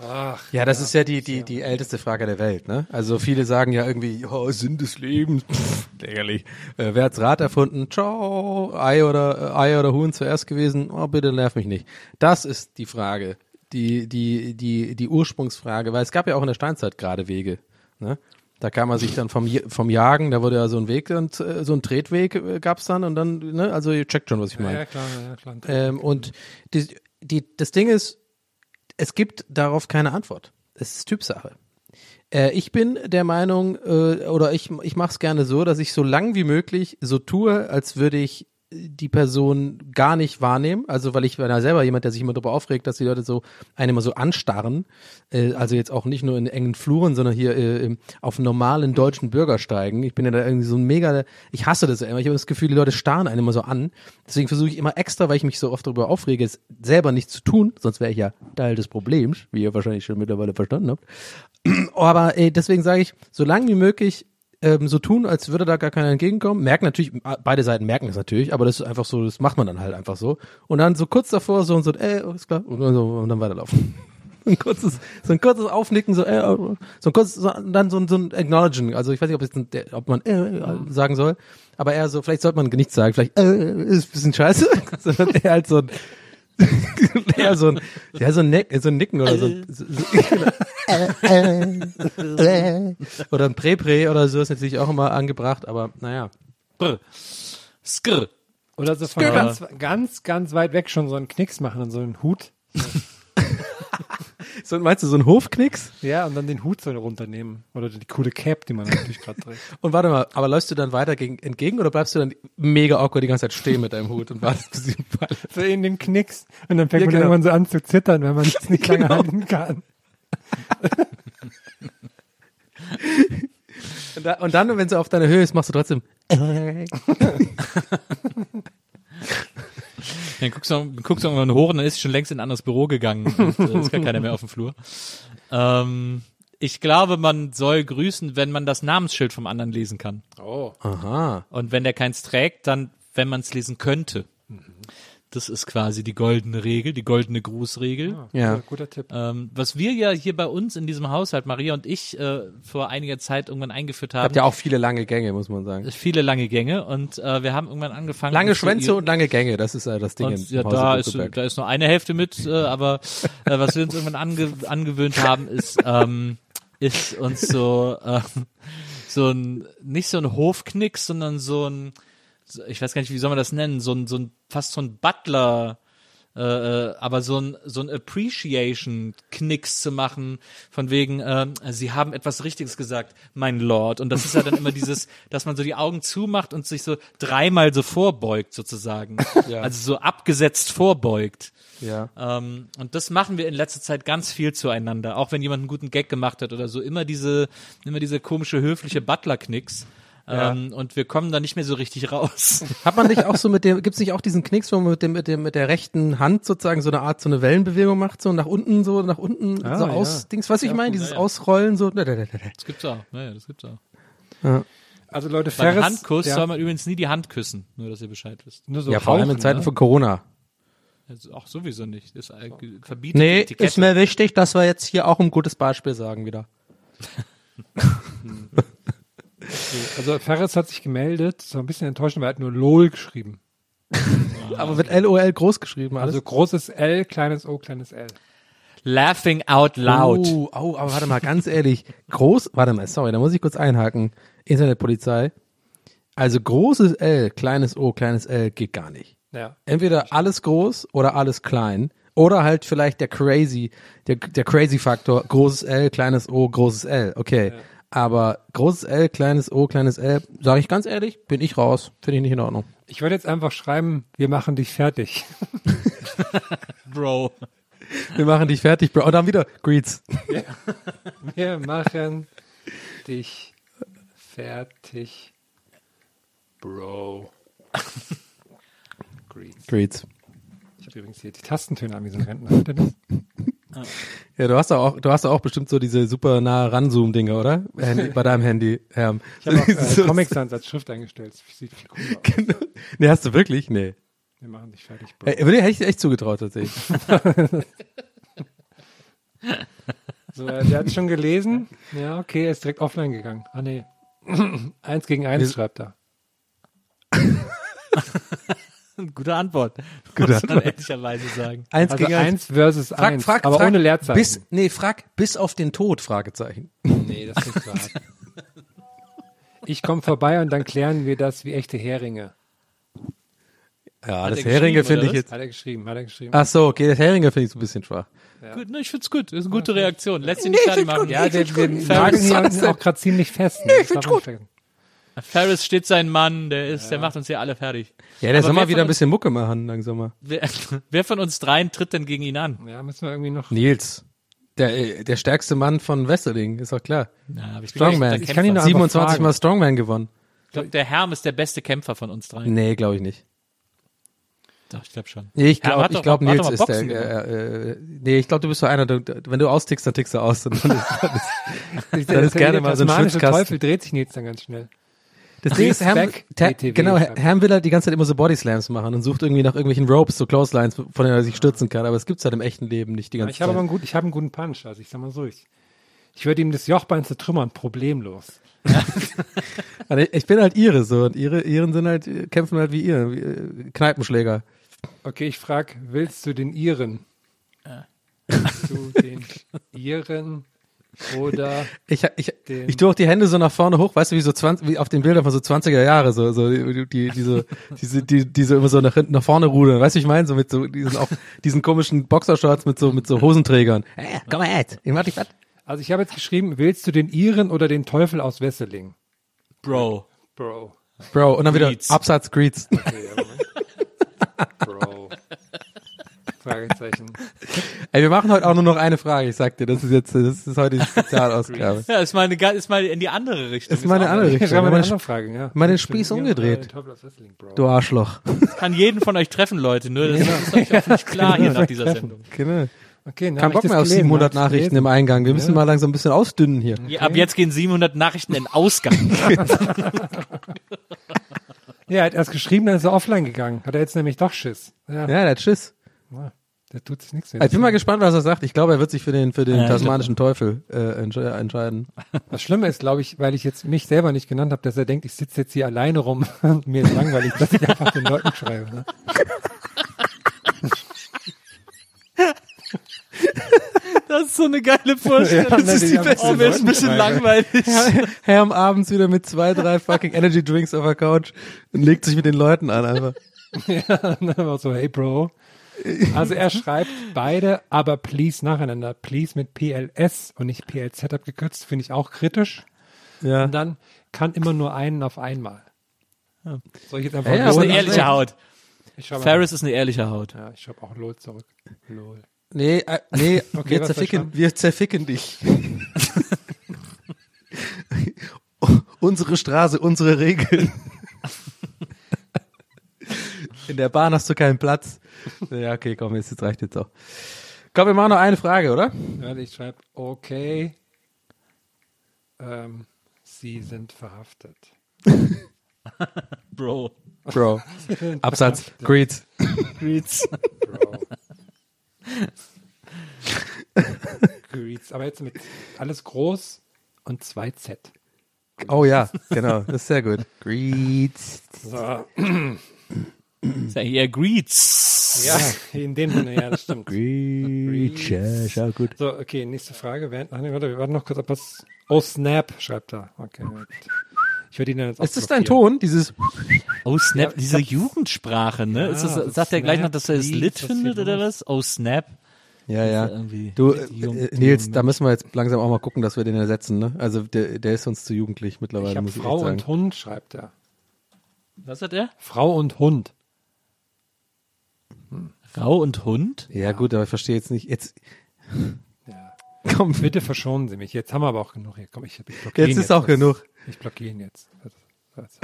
Ach, Ja, das ist ja die, die, die älteste Frage der Welt, ne? Also viele sagen ja irgendwie, ja, Sinn des Lebens, pff, lächerlich. Äh, wer hat's Rad erfunden? Ciao, Ei oder, äh, Ei oder Huhn zuerst gewesen? Oh, bitte nerv mich nicht. Das ist die Frage, die, die, die, die Ursprungsfrage, weil es gab ja auch in der Steinzeit gerade Wege, ne? Da kann man sich dann vom, vom Jagen, da wurde ja so ein Weg und äh, so ein Tretweg äh, gab's dann und dann, ne? Also ihr checkt schon, was ich meine. ja, klar, ja, klar. Ähm, und die, die, das Ding ist, es gibt darauf keine Antwort. Es ist Typsache. Äh, ich bin der Meinung, äh, oder ich, ich mache es gerne so, dass ich so lang wie möglich so tue, als würde ich die Person gar nicht wahrnehmen. Also weil ich bin ja selber jemand, der sich immer darüber aufregt, dass die Leute so einen immer so anstarren. Äh, also jetzt auch nicht nur in engen Fluren, sondern hier äh, auf normalen deutschen Bürgersteigen. Ich bin ja da irgendwie so ein mega, ich hasse das immer. Ich habe das Gefühl, die Leute starren einen immer so an. Deswegen versuche ich immer extra, weil ich mich so oft darüber aufrege, es selber nicht zu tun. Sonst wäre ich ja Teil des Problems, wie ihr wahrscheinlich schon mittlerweile verstanden habt. Aber äh, deswegen sage ich, so lange wie möglich ähm, so tun, als würde da gar keiner entgegenkommen. Merken natürlich, äh, beide Seiten merken es natürlich, aber das ist einfach so, das macht man dann halt einfach so. Und dann so kurz davor so und so, ey, ist klar, und dann, so, und dann weiterlaufen. ein kurzes, so ein kurzes Aufnicken, so, äh, so ein kurzes, so, dann so, ein- so ein Acknowledging. Also ich weiß nicht, ob, jetzt ob man äh, sagen soll, aber eher so, vielleicht sollte man nichts sagen, vielleicht äh, ist ein bisschen scheiße, sondern eher halt so ein, eher so ein, ja, so ein, Neck, so ein Nicken oder so. ein- so, so oder ein Prä-Prä oder so ist natürlich auch immer angebracht, aber naja. Brr. Skr. Oder so von Skr. ganz, ganz, ganz weit weg schon so einen Knicks machen und so einen Hut. So, meinst du so einen Hofknicks? Ja, und dann den Hut so runternehmen. Oder die coole Cap, die man natürlich gerade trägt. Und warte mal, aber läufst du dann weiter gegen, entgegen oder bleibst du dann mega awkward die ganze Zeit stehen mit deinem Hut und wartest, bis sie fallen? So in den Knicks. Und dann fängt Ja, man genau. irgendwann so an zu zittern, wenn man es nicht lange Genau. halten kann. Und, da, und dann, wenn sie auf deiner Höhe ist, machst du trotzdem. Dann guckst du, guckst du irgendwann hoch und dann ist sie schon längst in ein anderes Büro gegangen und äh, ist gar keiner mehr auf dem Flur. Ähm, ich glaube, man soll grüßen, wenn man das Namensschild vom anderen lesen kann. Oh. Aha. Und wenn der keins trägt, dann, wenn man es lesen könnte. Das ist quasi die goldene Regel, die goldene Grußregel. Ja. Guter, guter Tipp. Ähm, was wir ja hier bei uns in diesem Haushalt, Maria und ich, äh, vor einiger Zeit irgendwann eingeführt haben. Habt ja auch viele lange Gänge, muss man sagen. viele lange Gänge und äh, wir haben irgendwann angefangen. Lange Schwänze und lange Gänge, das ist äh, das Ding und, im ja, da ist, da ist nur eine Hälfte mit, äh, aber äh, was wir uns irgendwann ange angewöhnt haben, ist, ähm, ist uns so, äh, so ein, nicht so ein Hofknicks, sondern so ein, ich weiß gar nicht, wie soll man das nennen, so ein, so ein, fast so ein Butler, äh, äh, aber so ein so ein Appreciation Knicks zu machen von wegen ähm, sie haben etwas Richtiges gesagt mein Lord. Und das ist ja dann immer dieses dass man so die Augen zumacht und sich so dreimal so vorbeugt sozusagen. Ja. also so abgesetzt vorbeugt. Ja. ähm, und das machen wir in letzter Zeit ganz viel zueinander. Auch wenn jemand einen guten Gag gemacht hat oder so. Immer diese immer diese komische höfliche Butler Knicks Ja. ähm, und wir kommen da nicht mehr so richtig raus Hat man nicht auch so mit dem, gibt's nicht auch diesen Knicks, wo man mit dem, mit dem, mit der rechten Hand sozusagen so eine Art, so eine Wellenbewegung macht, so nach unten, so nach unten, Ah, so ja. aus, Dings, was ich Ja, meine, dieses ja, ja. Ausrollen, so. das gibt's auch ja, ja das gibt's auch Also Leute, Beim Ferris. Handkuss ja, soll man übrigens nie die Hand küssen, nur dass ihr Bescheid wisst. nur so Ja, vor allem in Zeiten ne? von Corona. Also auch sowieso nicht. Das äh, verbietet Nee, Etikette. ist mir wichtig, dass wir jetzt hier auch ein gutes Beispiel sagen wieder. Also Ferris hat sich gemeldet, so ein bisschen enttäuschend, weil er hat nur LOL geschrieben. Aber wird LOL groß geschrieben, alles. Also großes L, kleines O, kleines L. Laughing out loud. Oh, oh, aber warte mal, ganz ehrlich. Groß, warte mal, sorry, da muss ich kurz einhaken. Internetpolizei. Also großes L, kleines O, kleines L geht gar nicht. Ja. Entweder alles groß oder alles klein. Oder halt vielleicht der crazy, der, der crazy Faktor, großes L, kleines O, großes L. Okay. Aber großes L, kleines O, kleines L, sage ich ganz ehrlich, bin ich raus. Finde ich nicht in Ordnung. Ich würde jetzt einfach schreiben, wir machen dich fertig. Bro. Wir machen dich fertig, Bro. Und dann wieder Greets. Wir machen dich fertig, Bro. Greens. Greets. Ich habe übrigens hier die Tastentöne an wie so ein Rentner. Ja, du hast auch, du hast auch bestimmt so diese super nah Ranzoom-Dinger, oder? Handy, bei deinem Handy, Herm. Ich habe auch äh, Comic Sans als Schrift eingestellt. Das sieht viel cooler aus. Genau. Nee, hast du wirklich? Nee. Wir machen dich fertig, Bro. Äh, würde- hätte ich echt zugetraut, tatsächlich. So, äh, der hat schon gelesen. Ja, okay, er ist direkt offline gegangen. Ah, nee. eins gegen eins schreibt er. Gute Antwort. Gute muss man ehrlicherweise sagen. Eins Also gegen eins versus Frag, eins, frag, aber frag, ohne Leerzeichen. Bis, nee, frag bis auf den Tod, Fragezeichen. Nee, das ist hart. Ich komme vorbei und dann klären wir das wie echte Heringe. Ja, Hat das er Heringe finde ich jetzt. Hat er geschrieben, hat er geschrieben. Ach so, okay, das Heringe finde ich so ein bisschen schwach. Gut, ne, ich find's gut. Das ist eine gute Reaktion. Lässt sich nicht fertig machen. ja, wir, wir Ferris nageln hier auch gerade ziemlich fest. Ne? Nee, ich gut. Ferris steht sein Mann, der ist, der macht uns hier alle fertig. Ja, der soll wer mal wieder von ein bisschen Mucke machen, langsam mal. Wer, wer von uns dreien tritt denn gegen ihn an? Ja, müssen wir irgendwie noch. Nils. Der, äh, der stärkste Mann von Wrestling, ist doch klar. Aber ich Strongman. der Ich kann ihn noch einfach 27 fragen. Mal Strongman gewonnen. Ich glaube, der Herm ist der beste Kämpfer von uns dreien. Nee, glaube ich nicht. Doch, ich glaube schon. Nee, ich glaube, ich glaube, Nils ist der. Gemacht. Äh, äh, nee, ich glaube, du bist so einer, du, wenn du austickst, dann tickst du aus. Dann, dann ist, dann ist, Der, ist gerne mal so ein Schwitzkasten. Teufel dreht sich Nils dann ganz schnell. Das Ding ist, Herm, genau. Herm will halt die ganze Zeit immer so Bodyslams machen und sucht irgendwie nach irgendwelchen Ropes, so Clotheslines, von denen er sich stürzen kann. Aber es gibt's halt im echten Leben nicht die ganze Ich habe aber Zeit. einen, gut, ich habe einen guten Punch. Also ich sag mal so, ich, ich würde ihm das Jochbein zertrümmern, problemlos. Also ich bin halt Ihre so und Ihre, Iren sind halt, kämpfen halt wie ihr, wie, äh, Kneipenschläger. Okay, ich frag, willst du den Iren? Willst du den Iren oder Ich, ich, Den- ich tue auch die Hände so nach vorne hoch, weißt du, wie so 20, wie auf den Bildern von so 20er Jahre, so, so, die, die, diese, diese, die, diese immer so nach hinten, nach vorne rudern, weißt du, wie ich meine? So mit so, diesen, auch, diesen komischen Boxershorts mit so, mit so Hosenträgern. Hey, komm mal jetzt, ich mach dich was. Also ich habe jetzt geschrieben, willst du den Iren oder den Teufel aus Wesseling? Bro. Bro. Bro, und dann wieder Greets. Absatz Greets. Bro. Fragezeichen. Ey, wir machen heute auch nur noch eine Frage, ich sag dir, das ist jetzt, das ist heute die Spezialausgabe. Ja, ist mal, eine, ist mal in die andere Richtung. Das ist mal eine auch andere Richtung. Wir Mal eine den andere Frage, ja. Mal den Spieß umgedreht. Du Arschloch. Kann jeden von euch treffen, Leute. Nur das ist euch hoffentlich klar hier nach dieser Sendung. Genau. Okay, Kein Bock ich das mehr auf gelesen, 700 hab ich's Nachrichten im Eingang. Wir müssen mal langsam ein bisschen ausdünnen hier. Ja, ab jetzt gehen 700 Nachrichten in Ausgang. Ja, er hat erst geschrieben, dann ist er offline gegangen. Hat er jetzt nämlich doch Schiss. Ja, Ja, der hat Schiss. Der tut sich nichts mehr. Also ich bin mal gespannt, was er sagt. Ich glaube, er wird sich für den, für den Ja, tasmanischen Teufel äh, entsche- entscheiden. Das Schlimme ist, glaube ich, weil ich jetzt mich selber nicht genannt habe, dass er denkt, ich sitze jetzt hier alleine rum und mir ist langweilig, dass ich einfach den Leuten schreibe. Ne? Das ist so eine geile Vorstellung. Ja, das ist ne, die die beste. Oh, ist ein bisschen langweilig. Herr am Abends wieder mit zwei, drei fucking Energy Drinks auf der Couch und legt sich mit den Leuten an einfach. ja, dann war so, hey Bro. Also er schreibt beide, aber please nacheinander. Please mit PLS und nicht PLZ abgekürzt, finde ich auch kritisch. Ja. Und dann kann immer nur einen auf einmal. Soll ich jetzt einfach Ja, ja, Das ist eine ehrliche? Haut. Ich schreibe Ferris ist eine ehrliche Haut. Ja, ich schreibe auch LOL zurück. LOL. Nee, äh, nee, Okay, wir zerficken, wir zerficken dich. unsere Straße, unsere Regeln. In der Bahn hast du keinen Platz. Ja, okay, komm, jetzt, jetzt reicht jetzt auch. Komm, wir machen noch eine Frage, oder? Ja, ich schreibe, okay, ähm, Sie sind verhaftet. Bro. Bro. Absatz. Greets. Greets. Bro. Greets. Aber jetzt mit alles groß und zwei Z. Oh ja, genau, das ist sehr gut. Greets. So. Ist ja eher Greets. Ja, in dem Sinne, ja, das stimmt. Greets. Ja, schau gut. So, okay, nächste Frage. Während, ach nee, warte, wir warten noch kurz, ob was. Oh, Snap, schreibt er. Okay, gut. Ich werde ihn dann jetzt auch Ist das dein. Ton? Dieses. Oh, Snap, Ja, diese Jugendsprache, ne? Ja, ist das, das sagt er gleich Snap, noch, dass er es lit findet oder was? Oh, Snap. Ja, ja. Du, jung- äh, Nils, da müssen wir jetzt langsam auch mal gucken, dass wir den ersetzen, ne? Also der, der ist uns zu jugendlich mittlerweile, Ich habe muss ich Frau sagen. und Hund, schreibt er. Was hat er? Frau und Hund. Rau und Hund? Ja, gut, aber ich verstehe jetzt nicht. Jetzt, Ja. komm, Bitte verschonen Sie mich. Jetzt haben wir aber auch genug hier. Komm, ich, ich blockiere jetzt ist auch Das- genug. Ich blockiere ihn jetzt. Das-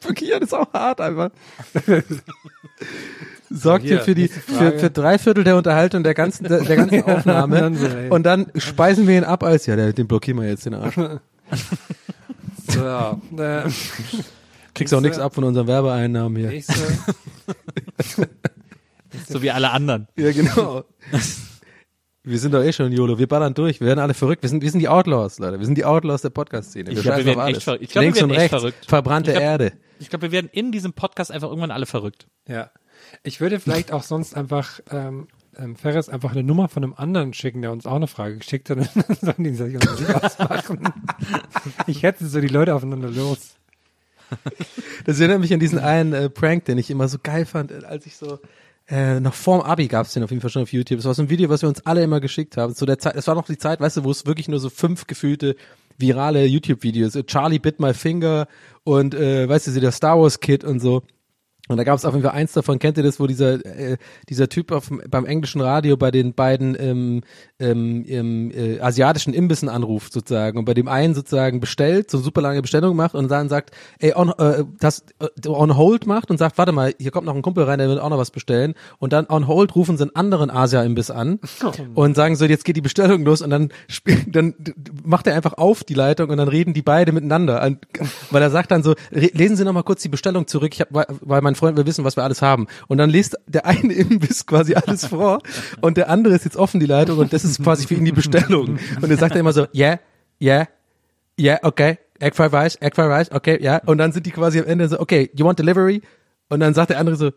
Blockieren ist auch hart einfach. Sorgt hier, für die für, für drei Viertel der Unterhaltung der ganzen der, der ganzen Aufnahme und dann speisen wir ihn ab als ja, der, den blockieren wir jetzt den Arsch. So, äh, Kriegst auch nichts ab von unseren Werbeeinnahmen hier. nächste, So wie alle anderen. Ja, genau. Wir sind doch eh schon YOLO. Wir ballern durch. Wir werden alle verrückt. Wir sind, wir sind die Outlaws, Leute. Wir sind die Outlaws der Podcast-Szene. Ich Wir glaub, wir werden auf echt alles. verrückt. Ich glaub, wir Links und werden echt rechts. verrückt. Verbrannte Ich glaub- Erde. Ich glaube, wir werden in diesem Podcast einfach irgendwann alle verrückt. ja. Ich würde vielleicht auch sonst einfach ähm, ähm, Ferris einfach eine Nummer von einem anderen schicken, der uns auch eine Frage geschickt hat. Und dann sollen die sich ausmachen. Ich hätte so die Leute aufeinander los. Das erinnert mich an diesen einen äh, Prank, den ich immer so geil fand, äh, als ich so äh, noch vorm Abi gab's den auf jeden Fall schon auf YouTube. Das war so ein Video, was wir uns alle immer geschickt haben. Zu der Zeit, das war noch die Zeit, weißt du, wo es wirklich nur so fünf gefühlte virale YouTube-Videos, äh, Charlie Bit My Finger und äh, weißt du, der Star Wars Kid und so. Und da gab es auf jeden Fall eins davon, kennt ihr das, wo dieser äh, dieser Typ auf, beim englischen Radio bei den beiden ähm, ähm, ähm, äh, asiatischen Imbissen anruft sozusagen und bei dem einen sozusagen bestellt, so super lange Bestellung macht und dann sagt, ey, on, äh, das äh, on hold macht und sagt, warte mal, hier kommt noch ein Kumpel rein, der will auch noch was bestellen und dann on hold rufen sie einen anderen Asia-Imbiss an und sagen so, jetzt geht die Bestellung los und dann dann macht er einfach auf die Leitung und dann reden die beide miteinander, Und- weil er sagt dann so, lesen Sie noch mal kurz die Bestellung zurück, ich hab, weil, weil mein Freund will wissen, was wir alles haben und dann liest der eine Imbiss quasi alles vor und der andere ist jetzt offen die Leitung und das ist quasi für ihn die Bestellung und er sagt dann immer so, yeah, yeah, yeah, okay, Egg Fried Rice, Egg Fried Rice, okay, ja und dann sind die quasi am Ende so, okay, you want delivery und dann sagt der andere so,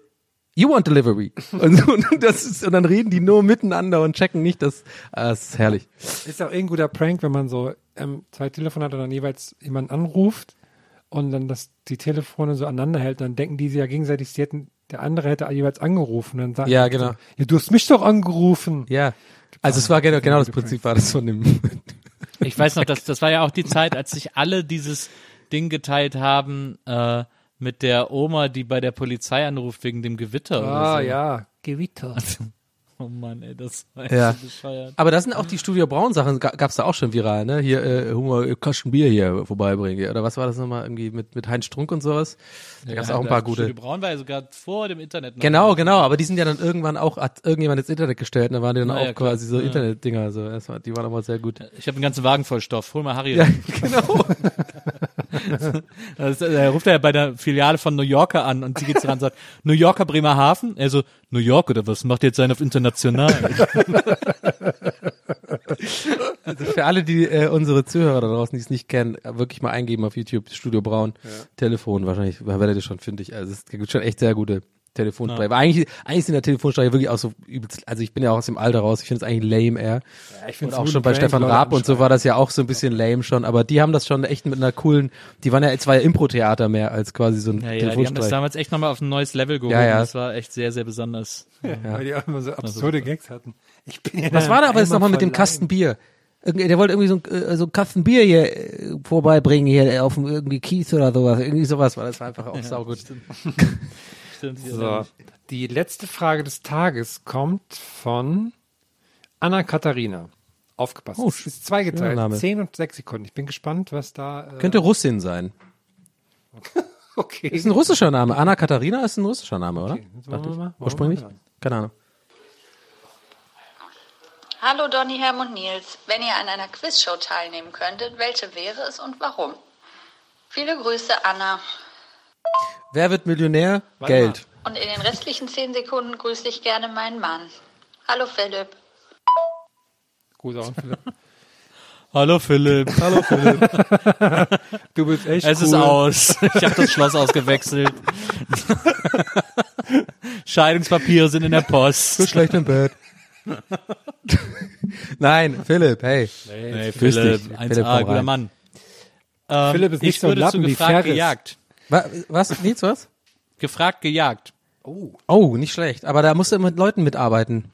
You want delivery. Und, und, das ist, und dann reden die nur miteinander und checken nicht, dass ah, das ist herrlich. Ist auch ein guter Prank, wenn man so ähm, zwei Telefone hat und dann jeweils jemanden anruft und dann das, die Telefone so aneinander hält, dann denken die sich ja gegenseitig, sie hätten, der andere hätte jeweils angerufen. Dann sagt Ja, genau. Ja, du hast mich doch angerufen. Ja. Also es war genau, genau das Prinzip war das von dem. Ich weiß noch, das, das war ja auch die Zeit, als sich alle dieses Ding geteilt haben äh, mit der Oma, die bei der Polizei anruft wegen dem Gewitter oder Ah, so. ja. Gewitter. Oh Mann, ey, das war Ja. so bescheuert. Aber das sind auch die Studio Braun Sachen, ga- gab's da auch schon viral, ne? Hier, äh, Humor, Kasten Bier hier vorbeibringen. Oder was war das nochmal? Irgendwie mit, mit Heinz Strunk und sowas? Da gab's auch ein paar gute. Studio Braun war ja sogar vor dem Internet. noch. Genau, genau, aber die sind ja dann irgendwann auch, hat irgendjemand ins Internet gestellt und da waren die dann Na ja, auch klar. quasi so Ja. Internetdinger, so. War, die waren aber sehr gut. Ich habe einen ganzen Wagen voll Stoff. Hol mal Harry. Ja, genau. Das, er ruft ja bei der Filiale von New Yorker an und sie geht ran und sagt, New Yorker Bremerhaven? Er so, New York oder was? Macht jetzt einen auf international. Also für alle, die äh, unsere Zuhörer da draußen, die es nicht kennen, äh, wirklich mal eingeben auf YouTube, Studio Braun, Telefon, wahrscheinlich werdet ihr schon fündig. Also es gibt schon echt sehr gute Telefonsprecher. Ja. Eigentlich, eigentlich sind der Telefonsprecher wirklich auch so übelst, also ich bin ja auch aus dem Alter raus, ich finde es eigentlich lame eher. ich und find's auch schon bei Prank, Stefan Raab und so war das ja auch so ein bisschen lame schon, aber die haben das schon echt mit einer coolen, die waren ja, es war ja Impro-Theater mehr als quasi so ein Ja, ja, die haben das damals echt nochmal auf ein neues Level gehoben. Ja, ja. Das war echt sehr, sehr besonders. Weil die auch immer so absurde Gags hatten. Ich bin ja Was war da aber jetzt nochmal mit dem Kasten Bier? Der wollte irgendwie so, ein, äh, so einen Kasten Bier hier äh, vorbeibringen, hier auf dem irgendwie Kies oder sowas. Irgendwie sowas war das war einfach auch saugut. Stimmt, So. Die letzte Frage des Tages kommt von Anna Katharina. Aufgepasst. Oh, es ist zweigeteilt. Zehn und sechs Sekunden. Ich bin gespannt, was da. Äh, Könnte Russin sein. okay. Ist ein russischer Name. Anna Katharina ist ein russischer Name, oder? wir Dachte mal- ich. Ursprünglich? mal. Keine Ahnung. Hallo Donny, Herm und Nils. Wenn ihr an einer Quizshow teilnehmen könntet, welche wäre es und warum? Viele Grüße, Anna. Wer wird Millionär? Warte Geld. Und in den restlichen zehn Sekunden grüße ich gerne meinen Mann. Hallo Philipp. Gut auch, Philipp. Hallo Philipp. Hallo Philipp. Du bist echt Es cool. ist aus. Ich habe das Schloss ausgewechselt. Scheidungspapiere sind in der Post. So schlecht im Bett. Nein, Philipp, hey. Nee, Grüß Philipp, dich. 1A, Philipp, guter. Mann. Ähm, Philipp ist nicht ich so ein Lappen wie gefragt gejagt. Wa- Was? Nichts, was? Gefragt gejagt. Oh, nicht schlecht. Aber da musst du mit Leuten mitarbeiten.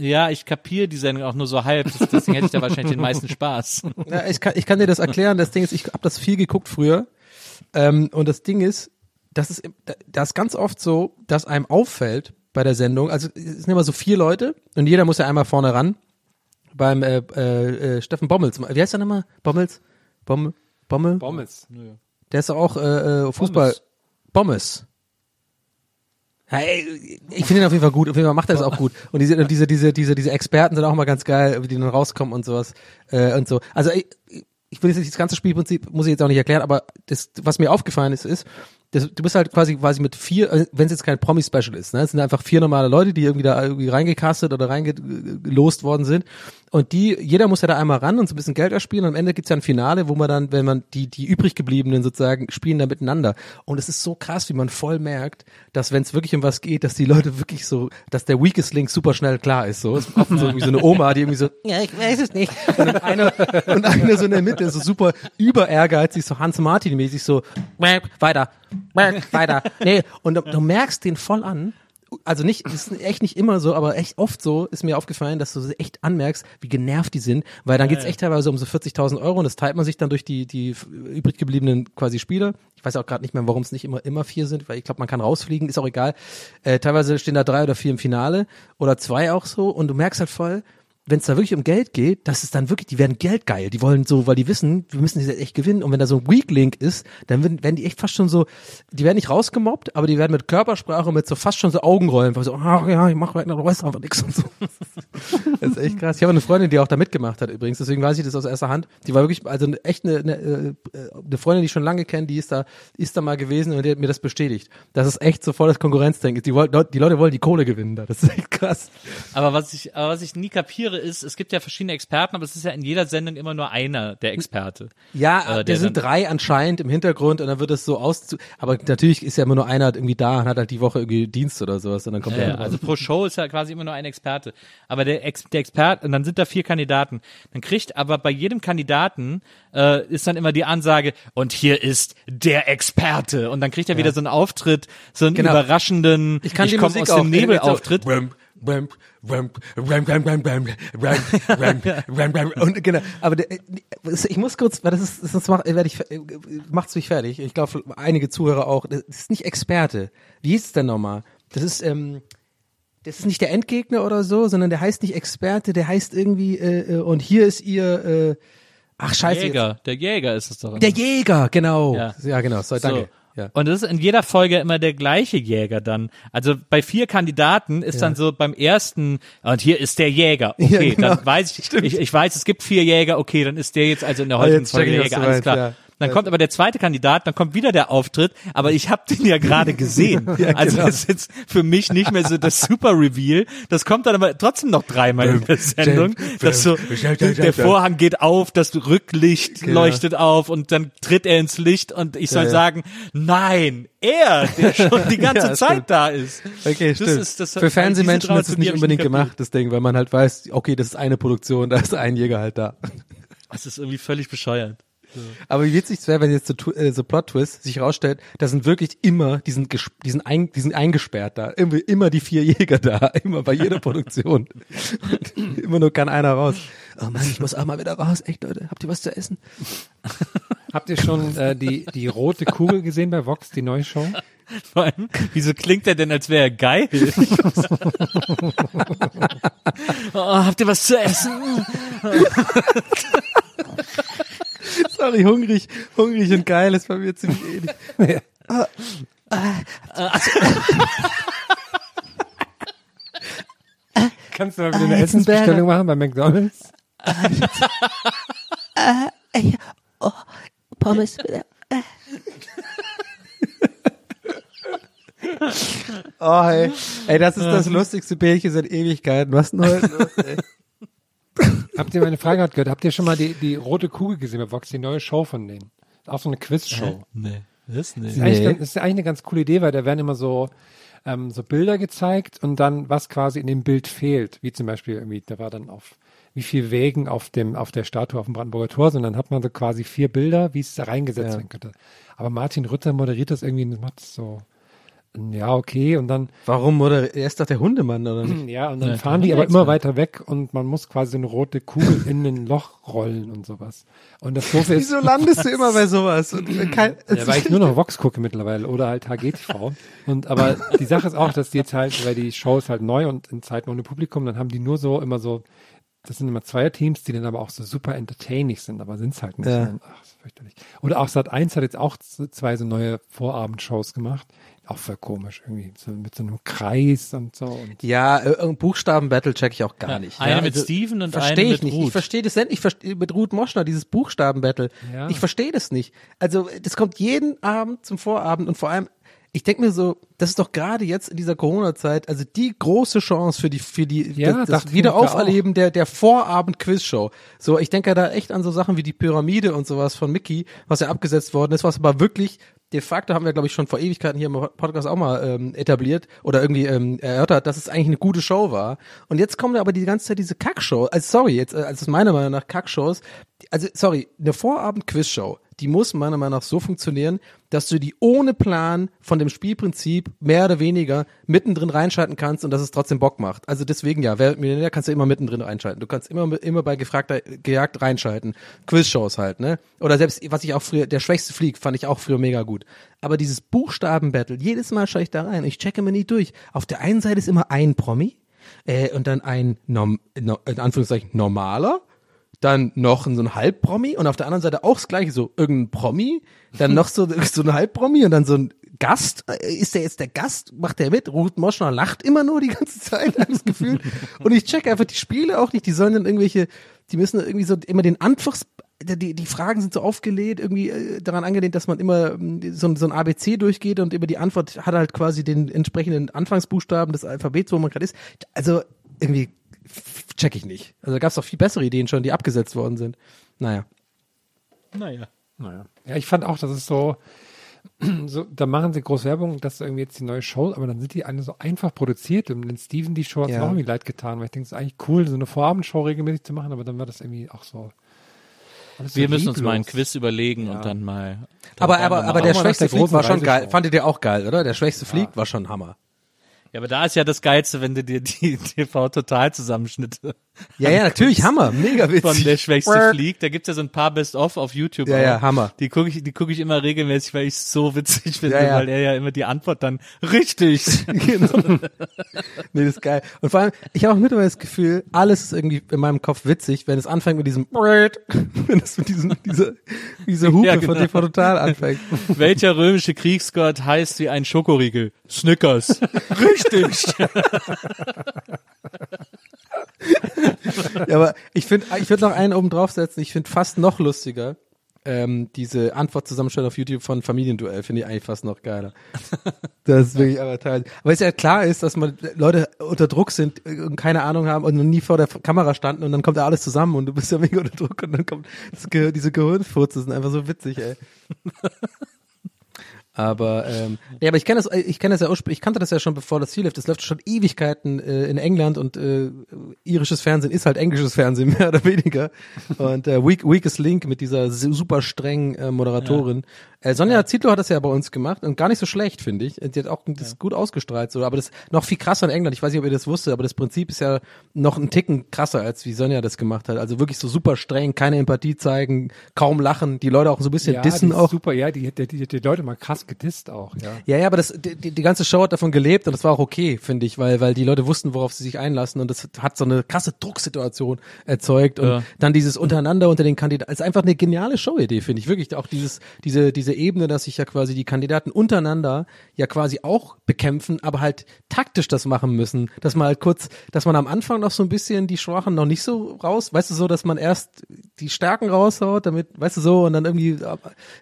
Ja, ich kapiere die Sendung auch nur so halb, das- deswegen hätte ich da wahrscheinlich den meisten Spaß. Ja, ich, kann, ich kann dir das erklären. Das Ding ist, ich habe das viel geguckt früher. Ähm, und das Ding ist, das ist, das ist ganz oft so, dass einem auffällt bei der Sendung, also es sind immer so vier Leute und jeder muss ja einmal vorne ran. Beim äh, äh, äh, Steffen Bommels. Wie heißt der nochmal? Bommels? Bommel? Bommel? Pommes. Der ist auch äh, äh, Fußball. Bommes. Hey, ich finde ihn auf jeden Fall gut. Auf jeden Fall macht er es auch gut. Und diese, und diese, diese, diese, diese Experten sind auch mal ganz geil, wie die dann rauskommen und sowas äh, und so. Also ich, ich will jetzt nicht das ganze Spielprinzip muss ich jetzt auch nicht erklären, aber das, was mir aufgefallen ist, ist, das, du bist halt quasi quasi mit vier, äh, wenn es jetzt kein Promi-Special ist, ne, es sind einfach vier normale Leute, die irgendwie da irgendwie reingecastet oder reingelost worden sind. Und die, jeder muss ja da einmal ran und so ein bisschen Geld erspielen. Und am Ende gibt's ja ein Finale, wo man dann, wenn man die, die übrig gebliebenen sozusagen spielen da miteinander. Und es ist so krass, wie man voll merkt, dass wenn es wirklich um was geht, dass die Leute wirklich so, dass der Weakest Link super schnell klar ist. So, es ist oft so, irgendwie so eine Oma, die irgendwie so, ja, ich weiß es nicht. Und einer, und einer so in der Mitte, so super über ehrgeizig, so Hans Martin mäßig so, weiter, weiter. Nee, und du, du merkst den voll an, also nicht, das ist echt nicht immer so, aber echt oft so ist mir aufgefallen, dass du echt anmerkst, wie genervt die sind, weil dann geht's echt teilweise um so 40.000 Euro und das teilt man sich dann durch die, die übrig gebliebenen quasi Spieler. Ich weiß auch gerade nicht mehr, warum es nicht immer, immer vier sind, weil ich glaube, man kann rausfliegen, ist auch egal. Äh, teilweise stehen da drei oder vier im Finale oder zwei auch so und du merkst halt voll, wenn es da wirklich um Geld geht, das ist dann wirklich, die werden geldgeil. Die wollen so, weil die wissen, wir müssen jetzt echt gewinnen. Und wenn da so ein Weak Link ist, dann werden, werden die echt fast schon so, die werden nicht rausgemobbt, aber die werden mit Körpersprache, mit so fast schon so Augenrollen, so, ah, ja, ich mach weiter, du weißt einfach nichts und so. Das ist echt krass. Ich habe eine Freundin, die auch da mitgemacht hat übrigens, deswegen weiß ich das aus erster Hand. Die war wirklich, also echt eine, eine, äh, eine Freundin, die ich schon lange kenne, die ist da, ist da mal gewesen und die hat mir das bestätigt. Das ist echt so voll das Konkurrenzdenken. Die, die Leute wollen die Kohle gewinnen da. Das ist echt krass. Aber was ich, aber was ich nie kapiere ist, es gibt ja verschiedene Experten, aber es ist ja in jeder Sendung immer nur einer der Experte. Ja, Äh, der sind drei anscheinend im Hintergrund und dann wird es so aus. Aber natürlich ist ja immer nur einer irgendwie da und hat halt die Woche irgendwie Dienst oder sowas und dann kommt Ja, der ja, andere. also pro Show ist ja quasi immer nur ein Experte. Aber der, Ex der Experte, und dann sind da vier Kandidaten. Dann kriegt aber bei jedem Kandidaten äh, ist dann immer die Ansage, und hier ist der Experte. Und dann kriegt er wieder so einen Auftritt, so einen Genau. überraschenden, Ich kann die komm Musik aus dem Nebelauftritt. Ramp, ramp, ramp, ramp, ramp, ramp, ramp, ramp, ramp, ramp, ramp. Und genau, aber der, ich muss kurz, weil das ist, das macht, werde ich, macht's mich fertig. Ich glaube, einige Zuhörer auch. Das ist nicht Experte. Wie hieß es denn nochmal? Das ist, ähm, das ist nicht der Endgegner oder so, sondern der heißt nicht Experte, der heißt irgendwie, äh, äh, und hier ist ihr, äh, ach scheiße. jetzt. Jäger, der Jäger ist es doch. Der Jäger, genau. Ja. Ja, genau. So, danke. So. Ja. Und das ist in jeder Folge immer der gleiche Jäger dann. Also bei vier Kandidaten ist dann so beim ersten, und hier ist der Jäger. Okay, Ja, genau. dann weiß ich, ich, ich weiß, es gibt vier Jäger, okay, dann ist der jetzt also in der Ah, heutigen jetzt Folge der Jäger, alles klar. Dann kommt aber der zweite Kandidat, dann kommt wieder der Auftritt, aber ich habe den ja gerade gesehen. Ja, Also genau. das ist jetzt für mich nicht mehr so das Super Reveal. Das kommt dann aber trotzdem noch dreimal in der Sendung. Dass so, der Vorhang geht auf, das Rücklicht Genau. leuchtet auf und dann tritt er ins Licht und ich soll Ja, ja. sagen, nein, er, der schon die ganze Ja, Zeit stimmt. da ist. Okay, Das stimmt. ist- das- Für Fernsehmenschen ist es nicht unbedingt gemacht, das Ding, weil man halt weiß, okay, das ist eine Produktion, da ist ein Jäger halt da. Das ist irgendwie völlig bescheuert. Aber wie witzig es wäre, wenn jetzt so, äh, so Plot-Twist sich rausstellt, da sind wirklich immer, die sind, die sind, ein, die sind eingesperrt da. Immer, immer die vier Jäger da, immer bei jeder Produktion. Und immer nur kann einer raus. Oh Mann, ich muss auch mal wieder raus. Echt, Leute, habt ihr was zu essen? Habt ihr schon äh, die, die rote Kugel gesehen bei Vox, die neue Show? Vor allem, wieso klingt er denn, als wäre er geil? oh, habt ihr was zu essen? Sorry, hungrig, hungrig und geil ist bei mir ziemlich ähnlich. Ah, Kannst du mal wieder eine Essensbestellung machen bei McDonalds? Oh, Pommes. Äh. Oh, hey. Ey, das ist das lustigste Bärchen seit Ewigkeiten. Was denn heute los, ey? Habt ihr meine Frage gerade gehört? Habt ihr schon mal die, die rote Kugel gesehen bei Vox, die neue Show von denen? Auch so eine Quizshow. Nee, das Das ist, nicht. eigentlich, Nee. ganz- das ist eigentlich eine ganz coole Idee, weil da werden immer so, ähm, so Bilder gezeigt und dann, was quasi in dem Bild fehlt. Wie zum Beispiel irgendwie, da war dann auf, wie viel Wägen auf dem, auf der Statue auf dem Brandenburger Tor sind. Dann hat man so quasi vier Bilder, wie es da reingesetzt Ja. werden könnte. Aber Martin Rütter moderiert das irgendwie und macht es so, ja, okay, und dann, Warum, oder? Er ist doch der Hundemann, oder nicht? ja, und dann Ja, fahren die aber immer weiter weg und man muss quasi eine rote Kugel in ein Loch rollen und sowas. Und das Doofe ist, Wieso landest du immer bei sowas? Und kein, Ja, weil ich nur noch Vox gucke mittlerweile oder halt HGTV. Und aber die Sache ist auch, dass die jetzt halt, weil die Show ist halt neu und in Zeiten ohne Publikum, dann haben die nur so immer so, das sind immer Zweierteams, die dann aber auch so super entertaining sind, aber sind's halt nicht. Ja. Ach, das ist fürchterlich. Oder auch Sat 1 hat jetzt auch zwei so neue Vorabendshows gemacht. Auch voll komisch irgendwie. So mit so einem Kreis und so. Und Ja, Buchstaben-Battle check ich auch gar Ja, nicht. eine ja, mit Steven und verstehe eine ich mit nicht. Ruth. Ich verstehe das nicht. Ich verstehe mit Ruth Moschner dieses Buchstaben-Battle. Ja. Ich verstehe das nicht. Also das kommt jeden Abend zum Vorabend und vor allem ich denke mir so, das ist doch gerade jetzt in dieser Corona-Zeit, also die große Chance für die, für die, Ja, das, das Wiederauferleben der, der Vorabend-Quiz-Show. So, ich denke da echt an so Sachen wie die Pyramide und sowas von Mickey, was ja abgesetzt worden ist, was aber wirklich de facto haben wir, glaube ich, schon vor Ewigkeiten hier im Podcast auch mal ähm, etabliert oder irgendwie ähm, erörtert, dass es eigentlich eine gute Show war. Und jetzt kommen aber die ganze Zeit diese Kackshow. Also sorry, jetzt, äh, also meiner Meinung nach Kackshows. Also sorry, eine Vorabend-Quiz-Show, die muss meiner Meinung nach so funktionieren, dass du die ohne Plan von dem Spielprinzip mehr oder weniger mittendrin reinschalten kannst und dass es trotzdem Bock macht. Also deswegen ja, wer Millionär kannst du immer mittendrin reinschalten. Du kannst immer immer bei gefragter gejagt reinschalten. Quizshows halt, ne? Oder selbst was ich auch früher der schwächste Flieg fand ich auch früher mega gut. Aber dieses Buchstaben-Battle, jedes Mal schaue ich da rein. Ich checke mir nie durch. Auf der einen Seite ist immer ein Promi äh, und dann ein Norm, no, in Anführungszeichen normaler dann noch so ein Halbpromi und auf der anderen Seite auch das gleiche, so irgendein Promi, dann noch so, so ein Halbpromi und dann so ein Gast. Äh, Ist der jetzt der Gast? Macht der mit? Ruth Moschner lacht immer nur die ganze Zeit, hab ich das Gefühl. Und ich check einfach die Spiele auch nicht. Die sollen dann irgendwelche, die müssen irgendwie so immer den Antworts, die, die Fragen sind so aufgelehnt, irgendwie äh, daran angelehnt, dass man immer ähm, so, ein- so ein ABC durchgeht und über die Antwort hat halt quasi den entsprechenden Anfangsbuchstaben des Alphabets, wo man gerade ist. Also irgendwie check ich nicht. Also da gab es auch viel bessere Ideen schon, die abgesetzt worden sind. Naja. Naja. Naja. Ja, ich fand auch, das ist so, so, da machen sie groß Werbung, das ist irgendwie jetzt die neue Show, aber dann sind die alle so einfach produziert und den Steven die Show hat Ja. auch irgendwie leid getan, weil ich denke, es ist eigentlich cool, so eine Vorabendshow regelmäßig zu machen, aber dann war das irgendwie auch so. alles so Wir müssen uns mal ein lieblos. Quiz überlegen und dann mal. Aber, aber, aber der schwächste Flieg war schon geil. Fandet ihr auch geil, oder? Der schwächste Flieg war schon Hammer. Ja, aber da ist ja das Geilste, wenn du dir die TV-Total-Zusammenschnitte. Ja, ja, natürlich, Hammer, mega witzig. Von der schwächste Brrr. Flieg. Da gibt's ja so ein paar Best-of auf YouTube. Ja, ja, Hammer. Die gucke ich, die gucke ich immer regelmäßig, weil ich so witzig finde, Ja, ja. weil er ja immer die Antwort dann richtig. genau. Nee, das ist geil. Und vor allem, ich habe auch mittlerweile das Gefühl, alles ist irgendwie in meinem Kopf witzig, wenn es anfängt mit diesem wenn es mit diesem, diese, diese Hupe Ja, von genau. TV Total anfängt. Welcher römische Kriegsgott heißt wie ein Schokoriegel? Snickers. Richtig. ja, aber ich finde, ich würde noch einen oben draufsetzen. Ich finde fast noch lustiger. Ähm, diese Antwortzusammenstellung auf YouTube von Familienduell finde ich eigentlich fast noch geiler. Das ist wirklich aber teil. Weil es ja klar ist, dass man Leute unter Druck sind äh, und keine Ahnung haben und noch nie vor der Kamera standen und dann kommt da alles zusammen und du bist ja mega unter Druck und dann kommt das Ge diese Gehirnfurze sind einfach so witzig, ey. Aber ähm, ja, aber ich kenne das, ich kenne das ja ich kannte das ja schon bevor das hier lief. Das läuft schon Ewigkeiten äh, in England und äh, irisches Fernsehen ist halt englisches Fernsehen mehr oder weniger. Und äh, Weak, Weakest Link mit dieser su- super strengen äh, Moderatorin. Äh, Sonja Zietlow hat das ja bei uns gemacht und gar nicht so schlecht, finde ich. Die hat auch das gut ausgestrahlt, so. Aber das noch viel krasser in England. Ich weiß nicht, ob ihr das wusstet, aber das Prinzip ist ja noch ein Ticken krasser, als wie Sonja das gemacht hat. Also wirklich so super streng, keine Empathie zeigen, kaum lachen, die Leute auch so ein bisschen ja, dissen auch. Super, ja, die, die, die, die Leute mal krass gedisst auch, ja. Ja, ja, aber das, die, die die ganze Show hat davon gelebt und das war auch okay, finde ich, weil, weil die Leute wussten, worauf sie sich einlassen und das hat so eine krasse Drucksituation erzeugt und Ja. dann dieses Untereinander unter den Kandidaten, ist einfach eine geniale Showidee, finde ich, wirklich auch dieses, diese, diese Ebene, dass sich ja quasi die Kandidaten untereinander ja quasi auch bekämpfen, aber halt taktisch das machen müssen, dass man halt kurz, dass man am Anfang noch so ein bisschen die Schwachen noch nicht so raus, weißt du so, dass man erst die Stärken raushaut, damit, weißt du so, und dann irgendwie,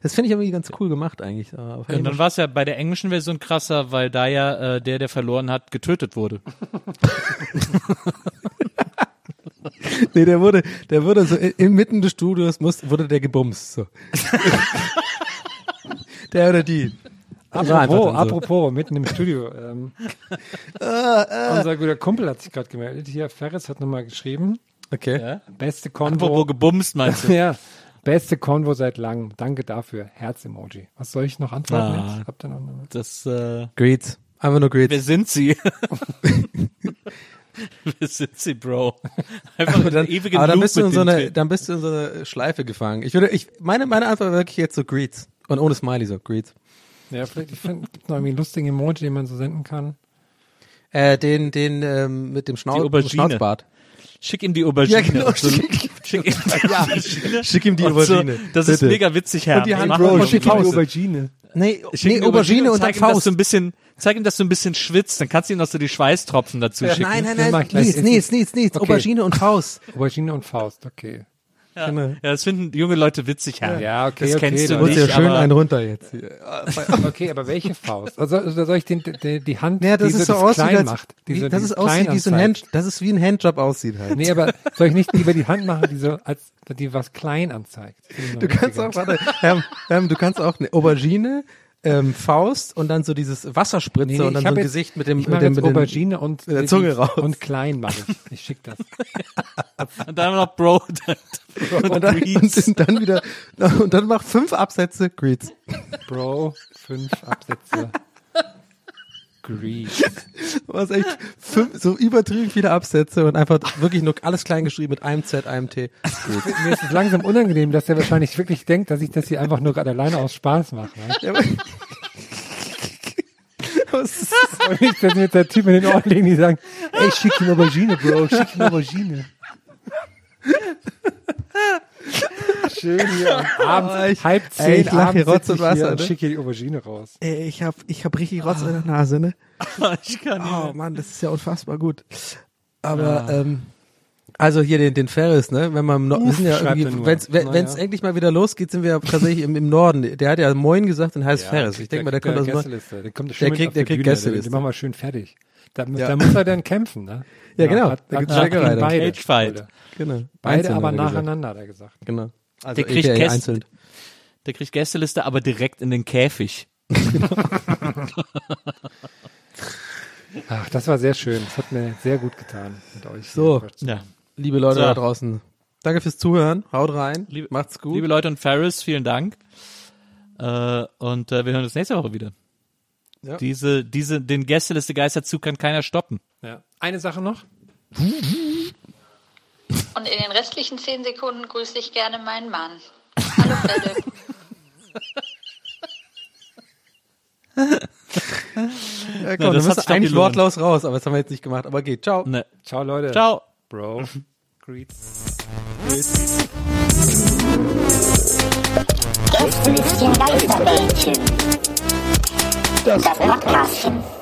das finde ich irgendwie ganz cool gemacht eigentlich. Und dann war es ja bei der englischen Version krasser, weil da ja äh, der, der verloren hat, getötet wurde. Nee, der wurde, der wurde so in- inmitten des Studios muss, wurde der gebumst. So. der oder die. Apropos, apropos, mitten im Studio. Ähm, Äh, Unser guter Kumpel hat sich gerade gemeldet. Hier, Ferris hat nochmal geschrieben. Okay. Ja? Beste Konvo. Apropos gebumst, meinst du? ja. Beste Konvo seit langem. Danke dafür. Herz-Emoji. Was soll ich noch antworten Ah. jetzt? Habt ihr noch eine? Das, äh, Greets. Einfach nur Greets. wer sind sie? wer sind sie, Bro? Einfach aber dann, ewigen aber dann bist du in mit so eine, dann bist du in so eine Schleife gefangen. Ich würde, ich, meine, meine Antwort war wirklich jetzt so Greets. Und ohne Smiley so, Greets. Ja, vielleicht ich find, gibt noch irgendwie einen lustigen Emoji, den man so senden kann. Äh, den, den, ähm, mit dem Schnau Aubergine. Schnauzbart. Schick ihm die Aubergine. Ja, genau, so ein- schick- schick ihm die Ja, Aubergine. schick ihm die Und so, Aubergine. das ist Bitte. mega witzig, Herr. Und die Hand, Mach Bro, schick ihm die Faust. Aubergine. Nee, Schick nee ihm die Aubergine und dann zeig ihm, dass Faust. du ein bisschen, zeig ihm, dass du ein bisschen schwitzt, dann kannst du ihm noch so die Schweißtropfen dazu schicken. Nein, nein, nein. Nies, Nies, Nies, Nies. Aubergine und Faust. Aubergine und Faust, okay. Ja, Genau. ja, das finden junge Leute witzig, Herr. Ja, okay, Das okay, kennst du dann- Du nicht, ja schön aber einen runter jetzt. Okay, aber welche Faust? Also, also soll ich den, die, die Hand, Ja, das die ist so das aussieht, klein als, macht? wie, Die so- das ist aussieht klein wie so ein? Hand, das ist wie ein Handjob aussieht halt. Nee, aber soll ich nicht lieber die Hand machen, die so, als, die was klein anzeigt? Du kannst auch, warte, Herm, Herm, du kannst auch eine Aubergine, ähm, Faust und dann so dieses Wasserspritze Nee, nee, und dann so ein jetzt- Gesicht mit dem, ich mit dem, mit Aubergine und mit der Zunge raus. und klein mache ich. Ich schick das. Und dann noch Bro. und, dann, und dann wieder, und dann mach fünf Absätze Greets. Bro, fünf Absätze. Grease. Du hast echt fünf, so übertrieben viele Absätze und einfach wirklich nur alles klein geschrieben mit einem Z, einem T. Greets. Mir ist es langsam unangenehm, dass er wahrscheinlich wirklich denkt, dass ich das hier einfach nur gerade alleine aus Spaß mache. Ne? Ja, aber- Was ist Und dass mir jetzt der Typ in den Ohren legen, die sagen, ey, schick ihm Aubergine, Bro, schick ihm Aubergine. Schön hier am Abend, Oh, ich- halb ey, zehn ich lach hier abends Rotz sitze und ich hier Wasser, und ne? schicke hier die Aubergine raus. Ey, ich hab, ich hab richtig Rotz in der Nase, ne? ich kann nicht Oh. Mann, das ist ja unfassbar gut. Aber, ähm, also hier den, den Ferris, ne? Wenn man, im Nor- wir sind ja irgendwie, wenn's, wenn es endlich mal wieder losgeht, sind wir tatsächlich im, im Norden. Der hat ja Moin gesagt und heißt Ferris. Ich denke mal, der kommt aus dem Norden. Gästeliste. Der kommt Der schön mit kriegt- der die kriegt. Gästeliste. Den machen wir schön fertig. Da, Ja. da muss er dann kämpfen, ne? Ja, genau. Hat, Da gibt's gegen beide. Cagefight. Genau. Beide aber er nacheinander, hat er gesagt. Genau. Also Der kriegt Gäste- einzeln. Der kriegt Gästeliste, aber direkt in den Käfig. Ach, das war sehr schön. Das hat mir sehr gut getan mit euch. So. Ja. Liebe Leute So. da draußen. Danke fürs Zuhören. Haut rein. Liebe- Macht's gut. Liebe Leute und Ferris, vielen Dank. Äh, und äh, wir hören uns nächste Woche wieder. Ja. Diese, diese, den Gästeliste Geisterzug kann keiner stoppen. Ja. Eine Sache noch. Und in den restlichen zehn Sekunden grüße ich gerne meinen Mann. Hallo Philipp. ja, komm, das du hat eigentlich wortlos raus, aber das haben wir jetzt nicht gemacht. Aber geht. Ciao. Ne. Ciao, Leute. Ciao. Bro. Greets. Gästelistchen Geisterbällchen. Das Podcastchen.